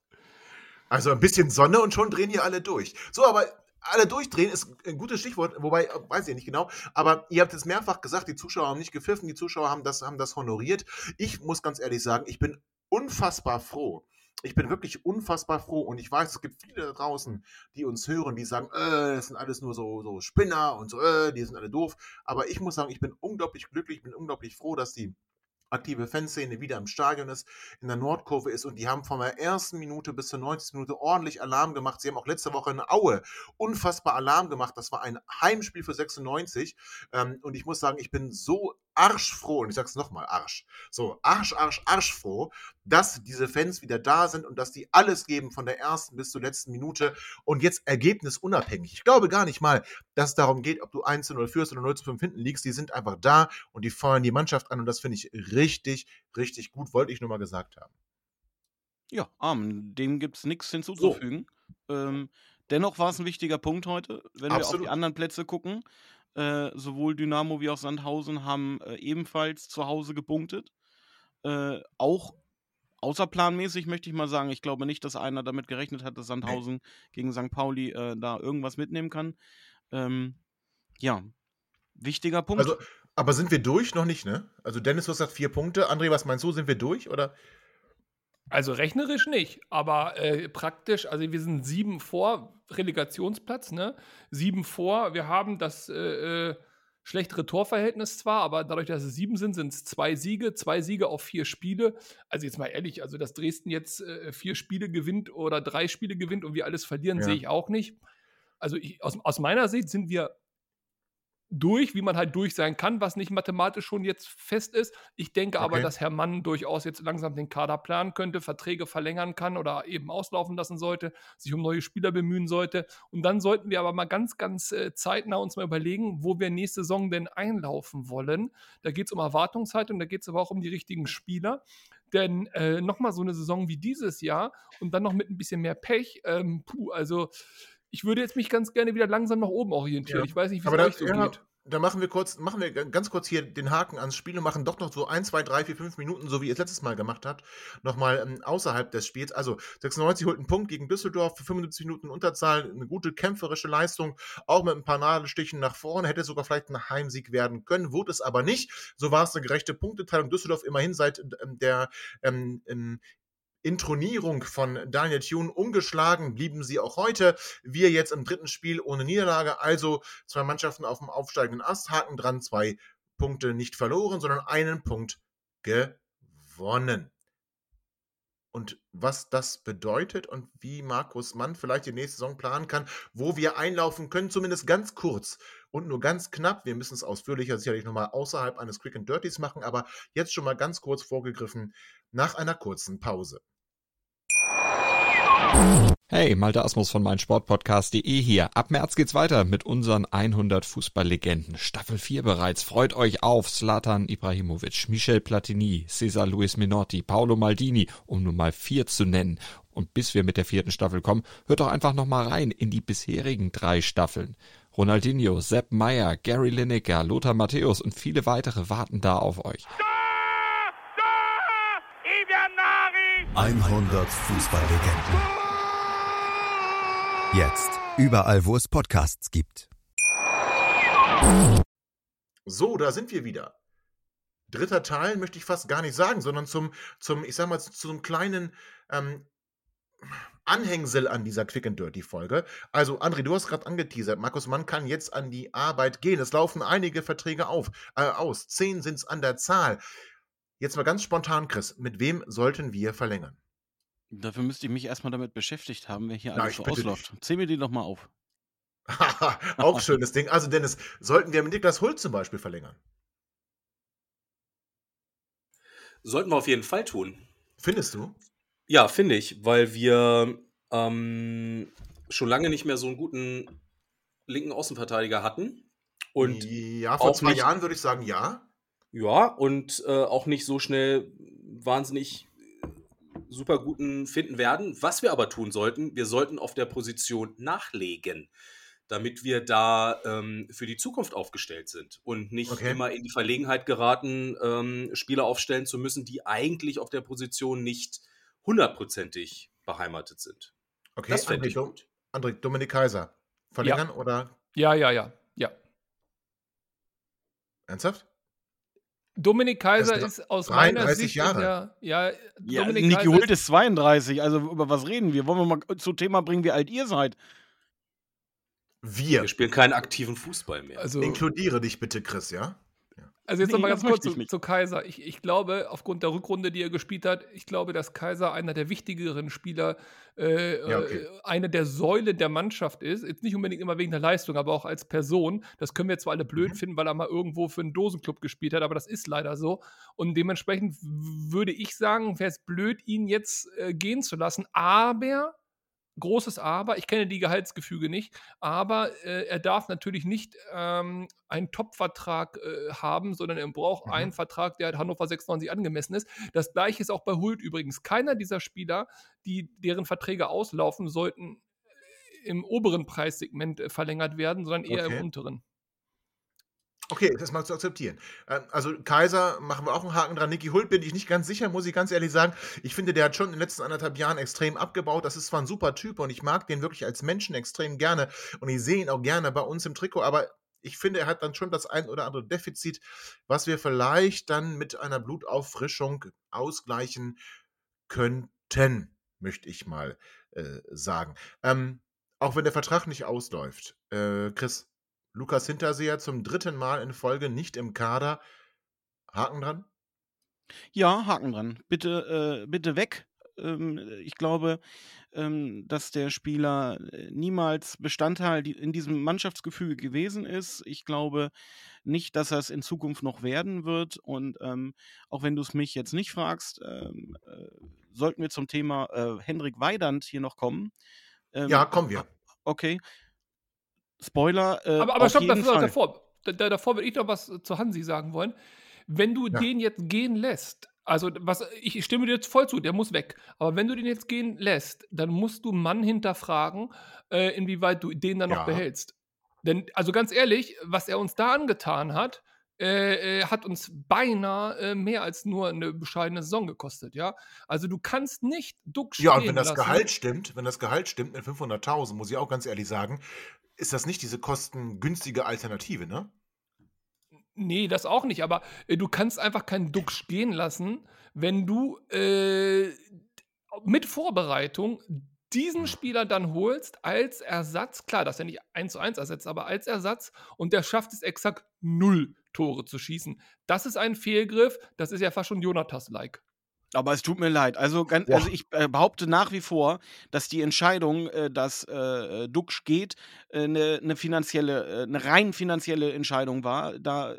Also ein bisschen Sonne und schon drehen hier alle durch. So, aber alle durchdrehen ist ein gutes Stichwort, wobei, weiß ich nicht genau, aber ihr habt es mehrfach gesagt, die Zuschauer haben nicht gepfiffen, die Zuschauer haben das, haben das honoriert. Ich muss ganz ehrlich sagen, ich bin unfassbar froh. Ich bin wirklich unfassbar froh und ich weiß, es gibt viele da draußen, die uns hören, die sagen, äh, das sind alles nur so, so Spinner und so, äh, die sind alle doof. Aber ich muss sagen, ich bin unglaublich glücklich, bin unglaublich froh, dass die aktive Fanszene wieder im Stadion ist, in der Nordkurve ist und die haben von der ersten Minute bis zur 90. Minute ordentlich Alarm gemacht. Sie haben auch letzte Woche in Aue unfassbar Alarm gemacht. Das war ein Heimspiel für 96 ähm, und ich muss sagen, ich bin so arschfroh und ich sag's nochmal, Arsch. So, Arsch, Arsch, Arschfroh, dass diese Fans wieder da sind und dass die alles geben von der ersten bis zur letzten Minute und jetzt ergebnisunabhängig. Ich glaube gar nicht mal, dass es darum geht, ob du 1 zu 0 führst oder 0 zu 5 hinten liegst. Die sind einfach da und die feuern die Mannschaft an und das finde ich richtig, richtig gut, wollte ich nur mal gesagt haben. Ja, Armen, dem gibt es nichts hinzuzufügen. Ähm, dennoch war es ein wichtiger Punkt heute, wenn wir auf Absolut. die anderen Plätze gucken. Äh, sowohl Dynamo wie auch Sandhausen haben äh, ebenfalls zu Hause gepunktet. Äh, auch außerplanmäßig möchte ich mal sagen. Ich glaube nicht, dass einer damit gerechnet hat, dass Sandhausen gegen St. Pauli äh, da irgendwas mitnehmen kann. Ähm, ja, wichtiger Punkt. Also, aber sind wir durch? Noch nicht, ne? Also Dennis, du hast gesagt vier Punkte. André, was meinst du? Sind wir durch? Oder? Also rechnerisch nicht, aber äh, praktisch, also wir sind sieben vor Relegationsplatz, ne? Sieben vor. Wir haben das äh, äh, schlechtere Torverhältnis zwar, aber dadurch, dass es sieben sind, sind es zwei Siege, zwei Siege auf vier Spiele. Also jetzt mal ehrlich, also dass Dresden jetzt äh, vier Spiele gewinnt oder drei Spiele gewinnt und wir alles verlieren, Ja. sehe ich auch nicht. Also ich, aus, aus meiner Sicht sind wir durch, wie man halt durch sein kann, was nicht mathematisch schon jetzt fest ist. Ich denke aber, Okay. dass Herr Mann durchaus jetzt langsam den Kader planen könnte, Verträge verlängern kann oder eben auslaufen lassen sollte, sich um neue Spieler bemühen sollte. Und dann sollten wir aber mal ganz, ganz äh, zeitnah uns mal überlegen, wo wir nächste Saison denn einlaufen wollen. Da geht es um Erwartungshaltung, da geht es aber auch um die richtigen Spieler. Denn äh, nochmal so eine Saison wie dieses Jahr und dann noch mit ein bisschen mehr Pech, ähm, puh, also ich würde jetzt mich ganz gerne wieder langsam nach oben orientieren. Ja. Ich weiß nicht, wie es da, euch so ja, geht. dann machen wir kurz, machen wir ganz kurz hier den Haken ans Spiel und machen doch noch so 1, 2, 3, 4, 5 Minuten, so wie ihr es letztes Mal gemacht habt, nochmal ähm, außerhalb des Spiels. Also 96 holt einen Punkt gegen Düsseldorf für 75 Minuten Unterzahl, eine gute kämpferische Leistung, auch mit ein paar Nadelstichen nach vorne, hätte sogar vielleicht ein Heimsieg werden können, wurde es aber nicht. So war es eine gerechte Punkteteilung. Düsseldorf immerhin seit ähm, der ähm, Intronierung von Daniel Thune ungeschlagen blieben sie auch heute. Wir jetzt im dritten Spiel ohne Niederlage, also zwei Mannschaften auf dem aufsteigenden Ast, Haken dran, zwei Punkte nicht verloren, sondern einen Punkt gewonnen. Und was das bedeutet und wie Markus Mann vielleicht die nächste Saison planen kann, wo wir einlaufen können, zumindest ganz kurz und nur ganz knapp. Wir müssen es ausführlicher sicherlich nochmal außerhalb eines Quick and Dirties machen, aber jetzt schon mal ganz kurz vorgegriffen nach einer kurzen Pause. Hey, Malte Asmus von meinsportpodcast.de hier. Ab März geht's weiter mit unseren 100 Fußballlegenden. Staffel 4 bereits. Freut euch auf Zlatan Ibrahimovic, Michel Platini, Cesar Luis Minotti, Paolo Maldini, um nur mal vier zu nennen. Und bis wir mit der vierten Staffel kommen, hört doch einfach noch mal rein in die bisherigen drei Staffeln. Ronaldinho, Sepp Meyer, Gary Lineker, Lothar Matthäus und viele weitere warten da auf euch. 100 Fußballlegenden. Jetzt überall, wo es Podcasts gibt. So, da sind wir wieder. Dritter Teil möchte ich fast gar nicht sagen, sondern zum, zum ich sag mal, zum kleinen ähm, Anhängsel an dieser Quick and Dirty Folge. Also, André, du hast gerade angeteasert, Markus Mann kann jetzt an die Arbeit gehen. Es laufen einige Verträge auf, äh, aus. Zehn sind es an der Zahl. Jetzt mal ganz spontan, Chris, mit wem sollten wir verlängern? Dafür müsste ich mich erstmal damit beschäftigt haben, wer hier Na, alles so ausläuft. Zähl mir die doch mal auf. Auch schönes Ding. Also, Dennis, sollten wir mit Niklas Hult zum Beispiel verlängern? Sollten wir auf jeden Fall tun. Findest du? Ja, finde ich, weil wir ähm, schon lange nicht mehr so einen guten linken Außenverteidiger hatten. Und ja, vor zwei nicht- Jahren würde ich sagen, ja. Ja, und äh, auch nicht so schnell wahnsinnig äh, super guten finden werden. Was wir aber tun sollten, wir sollten auf der Position nachlegen, damit wir da ähm, für die Zukunft aufgestellt sind und nicht Okay. immer in die Verlegenheit geraten, ähm, Spieler aufstellen zu müssen, die eigentlich auf der Position nicht hundertprozentig beheimatet sind. Okay, Das fände André, ich gut. André, Dominik Kaiser. Verlängern oder Ja, ja, ja. ja. ernsthaft? Dominik Kaiser ist ist aus meiner 33 Sicht Jahre. der, ja, Ja, Dominik Niki Kaiser Hult ist 32, also über was reden wir? Wollen wir mal zu Thema bringen, wie alt ihr seid? Wir. Wir spielen keinen aktiven Fußball mehr. also, Inkludiere dich bitte, Chris, ja? Also jetzt Nee, nochmal ganz kurz zu, zu Kaiser. Ich, ich glaube, aufgrund der Rückrunde, die er gespielt hat, ich glaube, dass Kaiser einer der wichtigeren Spieler, äh, Ja, okay. äh, eine der Säulen der Mannschaft ist. Jetzt nicht unbedingt immer wegen der Leistung, aber auch als Person. Das können wir zwar alle blöd Mhm. finden, weil er mal irgendwo für einen Dosenclub gespielt hat, aber das ist leider so. Und dementsprechend würde ich sagen, wäre es blöd, ihn jetzt äh, gehen zu lassen. Aber großes Aber, ich kenne die Gehaltsgefüge nicht, aber äh, er darf natürlich nicht ähm, einen Top-Vertrag äh, haben, sondern er braucht Mhm. einen Vertrag, der Hannover 96 angemessen ist. Das gleiche ist auch bei Hult übrigens. Keiner dieser Spieler, die, deren Verträge auslaufen, sollten im oberen Preissegment äh, verlängert werden, sondern eher Okay. im unteren. Okay, das mal zu akzeptieren. Ähm, Also Kaiser machen wir auch einen Haken dran. Niki Hult bin ich nicht ganz sicher, muss ich ganz ehrlich sagen. Ich finde, der hat schon in den letzten anderthalb Jahren extrem abgebaut. Das ist zwar ein super Typ und ich mag den wirklich als Menschen extrem gerne und ich sehe ihn auch gerne bei uns im Trikot, aber ich finde, er hat dann schon das ein oder andere Defizit, was wir vielleicht dann mit einer Blutauffrischung ausgleichen könnten, möchte ich mal äh, sagen. Ähm, auch wenn der Vertrag nicht ausläuft. Äh, Chris, Lukas Hinterseher zum dritten Mal in Folge nicht im Kader. Haken dran? Ja, Haken dran. Bitte, äh, bitte weg. Ähm, ich glaube, ähm, dass der Spieler äh, niemals Bestandteil in diesem Mannschaftsgefüge gewesen ist. Ich glaube nicht, dass er es in Zukunft noch werden wird. Und ähm, auch wenn du es mich jetzt nicht fragst, ähm, äh, sollten wir zum Thema äh, Hendrik Weidand hier noch kommen. Ähm, Ja, kommen wir. Okay. Spoiler. Äh, aber aber stopp, davor, Fall. davor, da, da- davor würde ich noch was zu Hansi sagen wollen. Wenn du Ja. den jetzt gehen lässt, also was, ich stimme dir jetzt voll zu, der muss weg. Aber wenn du den jetzt gehen lässt, dann musst du Mann hinterfragen, äh, inwieweit du den dann Ja. noch behältst. Denn, also ganz ehrlich, was er uns da angetan hat, äh, äh, hat uns beinahe äh, mehr als nur eine bescheidene Saison gekostet, ja. Also du kannst nicht Duck Ja, und wenn das lassen. Gehalt stimmt, wenn das Gehalt stimmt mit 500.000, muss ich auch ganz ehrlich sagen, ist das nicht diese kostengünstige Alternative, ne? Nee, das auch nicht, aber äh, du kannst einfach keinen Duck gehen lassen, wenn du äh, mit Vorbereitung diesen Spieler dann holst als Ersatz. Klar, dass er nicht 1 zu 1 ersetzt, aber als Ersatz und der schafft es exakt null Tore zu schießen. Das ist ein Fehlgriff, das ist ja fast schon Jonatas-like. Aber es tut mir leid. Also, ganz, also ich äh, behaupte nach wie vor, dass die Entscheidung, äh, dass äh, Duxch geht, eine ne finanzielle, äh, eine rein finanzielle Entscheidung war. Da,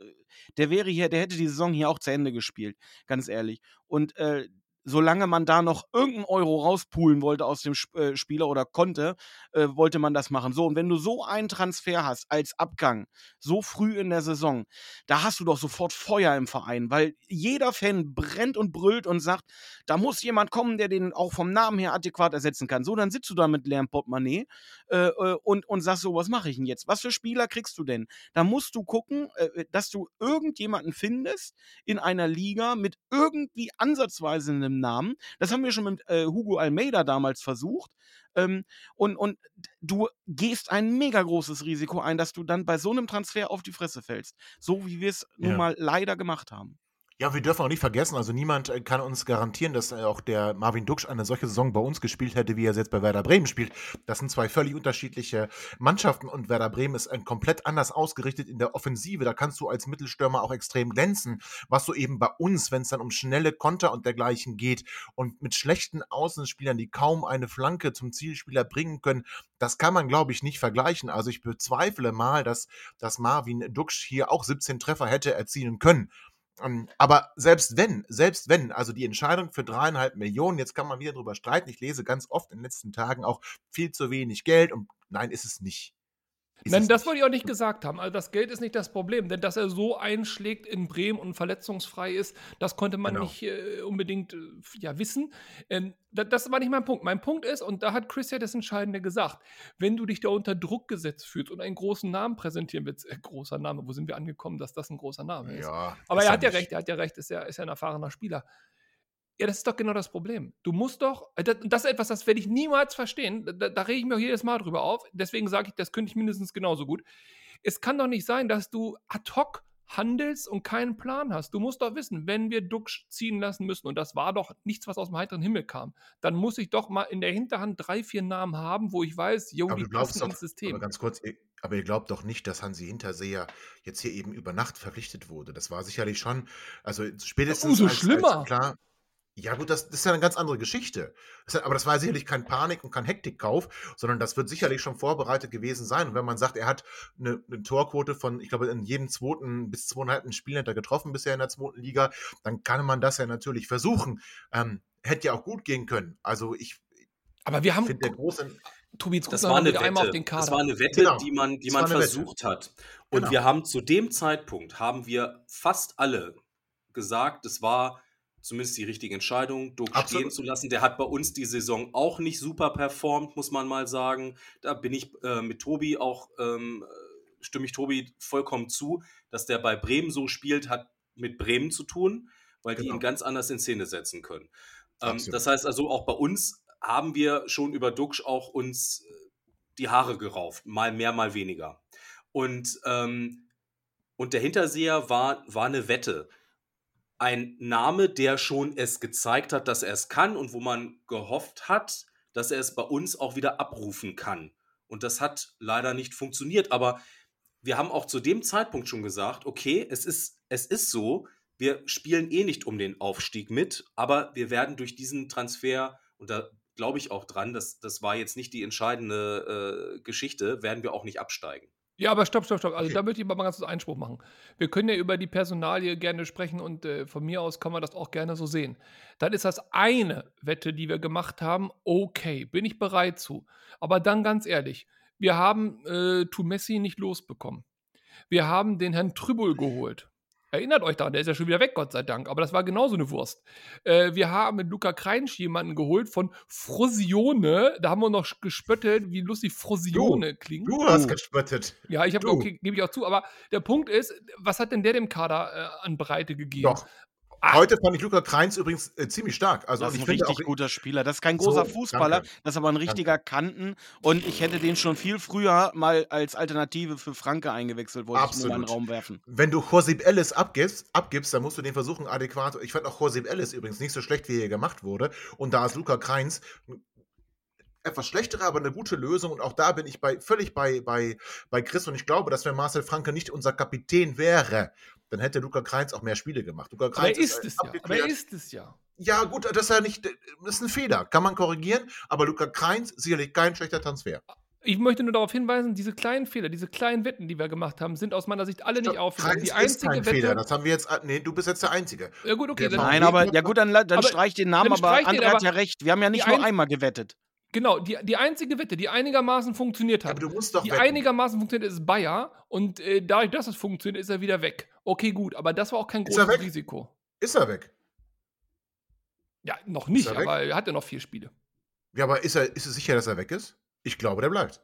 der wäre hier, der hätte die Saison hier auch zu Ende gespielt, ganz ehrlich. Und äh, solange man da noch irgendeinen Euro rauspulen wollte aus dem äh, Spieler oder konnte, äh, wollte man das machen. So, und wenn du so einen Transfer hast als Abgang, so früh in der Saison, da hast du doch sofort Feuer im Verein, weil jeder Fan brennt und brüllt und sagt, da muss jemand kommen, der den auch vom Namen her adäquat ersetzen kann. So, dann sitzt du da mit leerem Portemonnaie äh, äh, und, und sagst so, was mache ich denn jetzt? Was für Spieler kriegst du denn? Da musst du gucken, äh, dass du irgendjemanden findest in einer Liga mit irgendwie ansatzweise einem Namen. Das haben wir schon mit äh, Hugo Almeida damals versucht. Ähm, und, und du gehst ein mega großes Risiko ein, dass du dann bei so einem Transfer auf die Fresse fällst. So wie wir es nun Ja. mal leider gemacht haben. Ja, wir dürfen auch nicht vergessen, also niemand äh, kann uns garantieren, dass äh, auch der Marvin Duksch eine solche Saison bei uns gespielt hätte, wie er jetzt bei Werder Bremen spielt. Das sind zwei völlig unterschiedliche Mannschaften und Werder Bremen ist ein komplett anders ausgerichtet in der Offensive. Da kannst du als Mittelstürmer auch extrem glänzen, was du eben bei uns, wenn es dann um schnelle Konter und dergleichen geht und mit schlechten Außenspielern, die kaum eine Flanke zum Zielspieler bringen können, das kann man, glaube ich, nicht vergleichen. Also ich bezweifle mal, dass, dass Marvin Duksch hier auch 17 Treffer hätte erzielen können. Ähm, Aber selbst wenn, selbst wenn, also die Entscheidung für dreieinhalb Millionen, jetzt kann man wieder drüber streiten. Ich lese ganz oft in den letzten Tagen auch viel zu wenig Geld und nein, ist es nicht. Nein, das wollte ich auch nicht gesagt haben. Also das Geld ist nicht das Problem, denn dass er so einschlägt in Bremen und verletzungsfrei ist, das konnte man Genau. nicht äh, unbedingt äh, ja, wissen. Ähm, da, das war nicht mein Punkt. Mein Punkt ist, und da hat Chris ja das Entscheidende gesagt, wenn du dich da unter Druck gesetzt fühlst und einen großen Namen präsentieren willst, äh, großer Name, wo sind wir angekommen, dass das ein großer Name ist? Ja, Aber ist er hat ja recht, er hat ja recht, ist ja, ist ja ein erfahrener Spieler. Ja, das ist doch genau das Problem. Du musst doch, äh, das, das ist etwas, das werde ich niemals verstehen. Da, da rege ich mir auch jedes Mal drüber auf. Deswegen sage ich, das könnte ich mindestens genauso gut. Es kann doch nicht sein, dass du ad hoc handelst und keinen Plan hast. Du musst doch wissen, wenn wir Duxch ziehen lassen müssen, und das war doch nichts, was aus dem heiteren Himmel kam, dann muss ich doch mal in der Hinterhand drei, vier Namen haben, wo ich weiß, jo, die passen ins System. aber ganz kurz, aber ihr glaubt doch nicht, dass Hansi Hinterseher jetzt hier eben über Nacht verpflichtet wurde. Das war sicherlich schon, also spätestens umso als, schlimmer. als klar. Ja gut, das, das ist ja eine ganz andere Geschichte. Das, ist- aber das war sicherlich kein Panik- und kein Hektikkauf, sondern das wird sicherlich schon vorbereitet gewesen sein. Und wenn man sagt, er hat eine, eine Torquote von, ich glaube, in jedem zweiten bis zweieinhalb Spielen hat er getroffen bisher in der zweiten Liga, dann kann man das ja natürlich versuchen. Ähm, hätte ja auch gut gehen können. Also ich Aber wir haben, finde der große, Tobi, jetzt Das war eine einmal auf Wette. den Kader. Das war eine Wette, Genau. die man, die Das man eine Wette. versucht hat. Und Genau. wir haben zu dem Zeitpunkt, haben wir fast alle gesagt, es war zumindest die richtige Entscheidung, Doug Absolut. stehen zu lassen. Der hat bei uns die Saison auch nicht super performt, muss man mal sagen. Da bin ich äh, mit Tobi auch, ähm, äh, stimme ich Tobi vollkommen zu, dass der bei Bremen so spielt, hat mit Bremen zu tun, weil die Genau. ihn ganz anders in Szene setzen können. Ähm, das heißt also, auch bei uns haben wir schon über Duxch auch uns äh, die Haare gerauft, mal mehr, mal weniger. Und, ähm, und der Hinterseher war, war eine Wette. Ein Name, der schon es gezeigt hat, dass er es kann und wo man gehofft hat, dass er es bei uns auch wieder abrufen kann. Und das hat leider nicht funktioniert. Aber wir haben auch zu dem Zeitpunkt schon gesagt, okay, es ist, es ist so, wir spielen eh nicht um den Aufstieg mit, aber wir werden durch diesen Transfer, und da glaube ich auch dran, das, das war jetzt nicht die entscheidende äh, Geschichte, werden wir auch nicht absteigen. Ja, aber stopp, stopp, stopp. Also Okay. da möchte ich mal ganz kurz Einspruch machen. Wir können ja über die Personalie gerne sprechen und äh, von mir aus kann man das auch gerne so sehen. Dann ist das eine Wette, die wir gemacht haben, okay, bin ich bereit zu. Aber dann ganz ehrlich, wir haben äh, Messi nicht losbekommen. Wir haben den Herrn Trübel geholt. Erinnert euch daran, der ist ja schon wieder weg, Gott sei Dank. Aber das war genauso eine Wurst. Äh, wir haben mit Luca Kreinsch jemanden geholt von Frosione. Da haben wir noch gespöttelt, wie lustig Frosione klingt. Du hast gespöttet. Ja, ich habe, Du. okay, gebe ich auch zu. Aber der Punkt ist, was hat denn der dem Kader äh, an Breite gegeben? Doch. Heute fand ich Luca Kreins übrigens äh, ziemlich stark. Also Das ist ein richtig auch, guter Spieler. Das ist kein So, großer Fußballer, danke. das ist aber ein richtiger Kanten. Und ich hätte den schon viel früher mal als Alternative für Franke eingewechselt, wollte ich nur in den Absolut. Raum werfen. wenn du Josip Ellis abgibst, abgibst, dann musst du den versuchen adäquat. Ich fand auch Josip Ellis übrigens nicht so schlecht, wie er gemacht wurde. Und da ist Luca Kreins etwas schlechtere, aber eine gute Lösung. Und auch da bin ich bei, völlig bei, bei, bei Chris. Und ich glaube, dass wenn Marcel Franke nicht unser Kapitän wäre, dann hätte Luca Kreins auch mehr Spiele gemacht. Luca aber Kreins er ist es ja. Aber er ist es ja. Ja, gut, das ist ja nicht, das ist ein Fehler. Kann man korrigieren. Aber Luca Kreins sicherlich kein schlechter Transfer. Ich möchte nur darauf hinweisen, diese kleinen Fehler, diese kleinen Wetten, die wir gemacht haben, sind aus meiner Sicht alle nicht aufgegangen. Die ist einzige kein Wette. Fehler. Das haben wir jetzt. Nee, du bist jetzt der Einzige. ja, gut, okay. Nein, aber ja gut, dann, dann aber- streich den Namen, dann aber streich den, André hat aber ja recht. Wir haben ja nicht nur ein- einmal gewettet. genau, die, die einzige Wette, die einigermaßen funktioniert hat, Aber du musst doch die wetten. einigermaßen funktioniert, ist Bayer. Und äh, dadurch, dass es funktioniert, ist er wieder weg. Okay, gut, aber das war auch kein Ist großes? Risiko. Ist er weg? Ja, noch nicht, er aber er hatte noch vier Spiele. Ja, aber ist, er, ist es sicher, dass er weg ist? Ich glaube, der bleibt.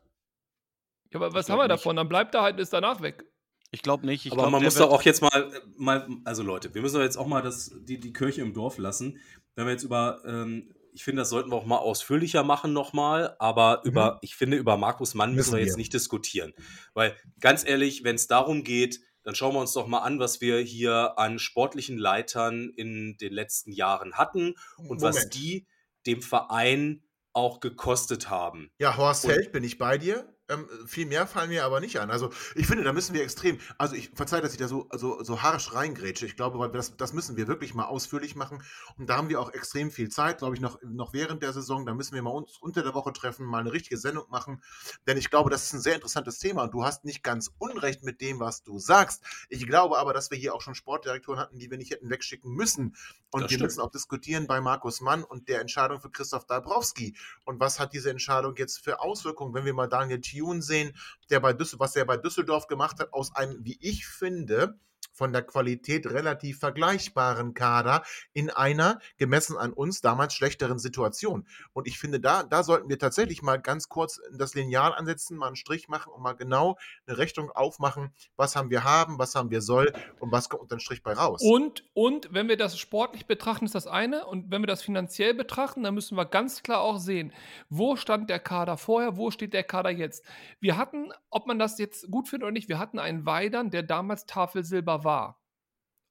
Ja, aber was haben wir nicht. davon? Dann bleibt er halt, ist danach weg. Ich glaube nicht. Ich aber glaub, man muss doch auch jetzt mal, äh, mal, also Leute, wir müssen doch jetzt auch mal das, die, die Kirche im Dorf lassen. Wenn wir jetzt über, ähm, ich finde, das sollten wir auch mal ausführlicher machen nochmal, aber über, ich finde, über Markus Mann müssen, Müssen wir jetzt wir. nicht diskutieren. Weil ganz ehrlich, wenn es darum geht, dann schauen wir uns doch mal an, was wir hier an sportlichen Leitern in den letzten Jahren hatten und was Moment. die dem Verein auch gekostet haben. Ja, Horst Und- Held bin ich bei dir. Ähm, viel mehr fallen mir aber nicht an. Also ich finde, da müssen wir extrem, also ich verzeihe, dass ich da so, so, so harsch reingrätsche. Ich glaube, weil das, das müssen wir wirklich mal ausführlich machen. Und da haben wir auch extrem viel Zeit, glaube ich, noch, noch während der Saison. Da müssen wir mal uns unter der Woche treffen, mal eine richtige Sendung machen. Denn ich glaube, das ist ein sehr interessantes Thema und du hast nicht ganz Unrecht mit dem, was du sagst. Ich glaube aber, dass wir hier auch schon Sportdirektoren hatten, die wir nicht hätten wegschicken müssen. Und Das wir stimmt. müssen auch diskutieren bei Markus Mann und der Entscheidung für Christoph Dabrowski. Und was hat diese Entscheidung jetzt für Auswirkungen, wenn wir mal Daniel Thune sehen, der bei Düssel was er bei Düsseldorf gemacht hat, aus einem, wie ich finde, von der Qualität relativ vergleichbaren Kader in einer, gemessen an uns, damals schlechteren Situation. Und ich finde, da, da sollten wir tatsächlich mal ganz kurz das Lineal ansetzen, mal einen Strich machen und mal genau eine Rechnung aufmachen, was haben wir haben, was haben wir soll und was kommt den Strich bei raus. Und, und wenn wir das sportlich betrachten, ist das eine. Und wenn wir das finanziell betrachten, dann müssen wir ganz klar auch sehen, wo stand der Kader vorher, wo steht der Kader jetzt. Wir hatten, ob man das jetzt gut findet oder nicht, wir hatten einen Weidern, der damals Tafelsilber war.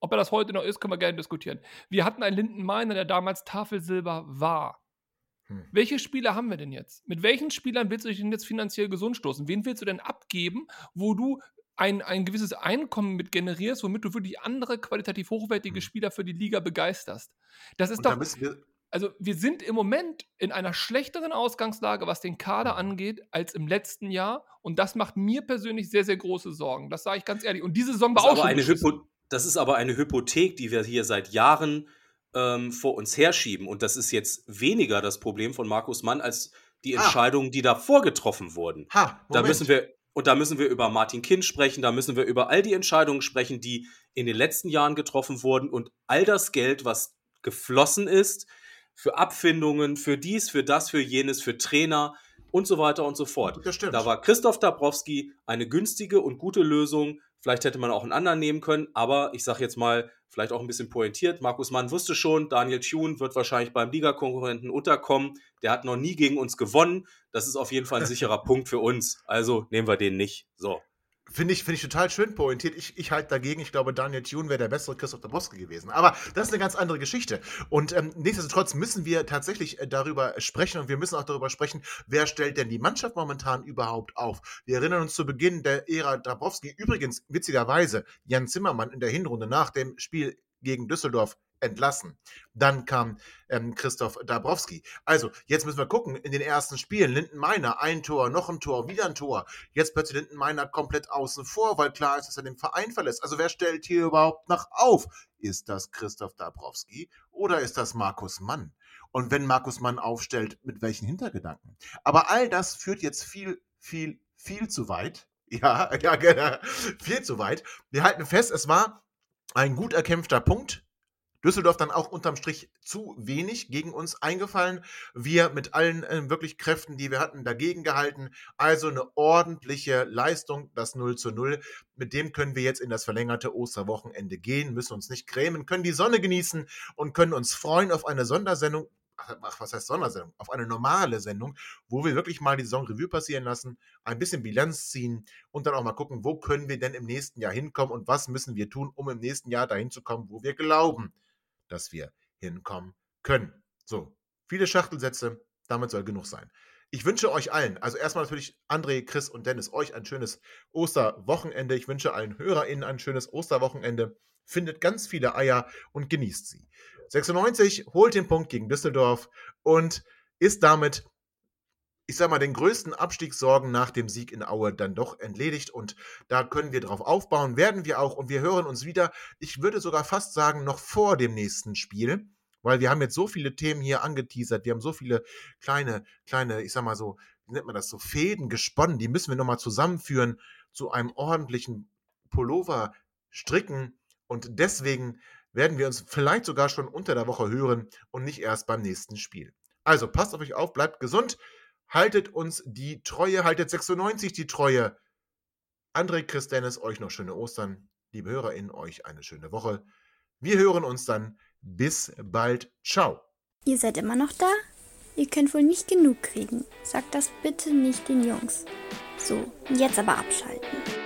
Ob er das heute noch ist, können wir gerne diskutieren. Wir hatten einen Linden Meiner, der damals Tafelsilber war. Hm. Welche Spieler haben wir denn jetzt? Mit welchen Spielern willst du dich denn jetzt finanziell gesund stoßen? Wen willst du denn abgeben, wo du ein, ein gewisses Einkommen mit generierst, womit du wirklich andere qualitativ hochwertige Hm. Spieler für die Liga begeisterst? Das ist und da doch, müssen wir, also wir sind im Moment in einer schlechteren Ausgangslage, was den Kader angeht, als im letzten Jahr. Und das macht mir persönlich sehr, sehr große Sorgen. Das sage ich ganz ehrlich. Und diese Saison war Das ist, auch schon eine. Hypo das ist aber eine Hypothek, die wir hier seit Jahren ähm, vor uns herschieben. Und das ist jetzt weniger das Problem von Markus Mann als die Ah. Entscheidungen, die davor getroffen wurden. ha, Da müssen wir, und da müssen wir über Martin Kind sprechen, da müssen wir über all die Entscheidungen sprechen, die in den letzten Jahren getroffen wurden und all das Geld, was geflossen ist, für Abfindungen, für dies, für das, für jenes, für Trainer und so weiter und so fort. Das stimmt. Da war Christoph Dabrowski eine günstige und gute Lösung. Vielleicht hätte man auch einen anderen nehmen können, aber ich sage jetzt mal, vielleicht auch ein bisschen pointiert. Markus Mann wusste schon, Daniel Thune wird wahrscheinlich beim Ligakonkurrenten unterkommen. Der hat noch nie gegen uns gewonnen. Das ist auf jeden Fall ein sicherer Punkt für uns. Also nehmen wir den nicht. So. Finde ich, finde ich total schön pointiert. Ich, ich halte dagegen. Ich glaube, Daniel Thune wäre der bessere Christoph Dabrowski gewesen. Aber das ist eine ganz andere Geschichte. Und ähm, nichtsdestotrotz müssen wir tatsächlich äh, darüber sprechen und wir müssen auch darüber sprechen, wer stellt denn die Mannschaft momentan überhaupt auf. Wir erinnern uns zu Beginn der Ära Dabrowski. Übrigens, witzigerweise, Jan Zimmermann in der Hinrunde nach dem Spiel gegen Düsseldorf entlassen. Dann kam ähm, Christoph Dabrowski. Also, jetzt müssen wir gucken, in den ersten Spielen, Linden Meiner, ein Tor, noch ein Tor, wieder ein Tor. Jetzt plötzlich Linden Meiner komplett außen vor, weil klar ist, dass er den Verein verlässt. Also, wer stellt hier überhaupt noch auf? Ist das Christoph Dabrowski oder ist das Markus Mann? Und wenn Markus Mann aufstellt, mit welchen Hintergedanken? Aber all das führt jetzt viel, viel, viel zu weit. Ja, ja, genau. Viel zu weit. Wir halten fest, es war ein gut erkämpfter Punkt. Düsseldorf dann auch unterm Strich zu wenig gegen uns eingefallen. Wir mit allen äh, wirklich Kräften, die wir hatten, dagegen gehalten. Also eine ordentliche Leistung, das 0 zu 0. Mit dem können wir jetzt in das verlängerte Osterwochenende gehen, müssen uns nicht grämen, können die Sonne genießen und können uns freuen auf eine Sondersendung. Ach, was heißt Sondersendung? Auf eine normale Sendung, wo wir wirklich mal die Saison Revue passieren lassen, ein bisschen Bilanz ziehen und dann auch mal gucken, wo können wir denn im nächsten Jahr hinkommen und was müssen wir tun, um im nächsten Jahr dahin zu kommen, wo wir glauben dass wir hinkommen können. So, viele Schachtelsätze, damit soll genug sein. Ich wünsche euch allen, also erstmal natürlich André, Chris und Dennis, euch ein schönes Osterwochenende. Ich wünsche allen HörerInnen ein schönes Osterwochenende. Findet ganz viele Eier und genießt sie. 96 holt den Punkt gegen Düsseldorf und ist damit ich sag mal, den größten Abstiegssorgen nach dem Sieg in Aue dann doch entledigt und da können wir drauf aufbauen, werden wir auch und wir hören uns wieder, ich würde sogar fast sagen, noch vor dem nächsten Spiel, weil wir haben jetzt so viele Themen hier angeteasert, wir haben so viele kleine, kleine, ich sag mal so, wie nennt man das, so Fäden gesponnen, die müssen wir nochmal zusammenführen zu einem ordentlichen Pullover stricken und deswegen werden wir uns vielleicht sogar schon unter der Woche hören und nicht erst beim nächsten Spiel. Also passt auf euch auf, bleibt gesund haltet uns die Treue, haltet 96 die Treue. André, Chris, Dennis, euch noch schöne Ostern. Liebe HörerInnen, euch eine schöne Woche. Wir hören uns dann. Bis bald. Ciao. Ihr seid immer noch da? Ihr könnt wohl nicht genug kriegen. Sagt das bitte nicht den Jungs. So, jetzt aber abschalten.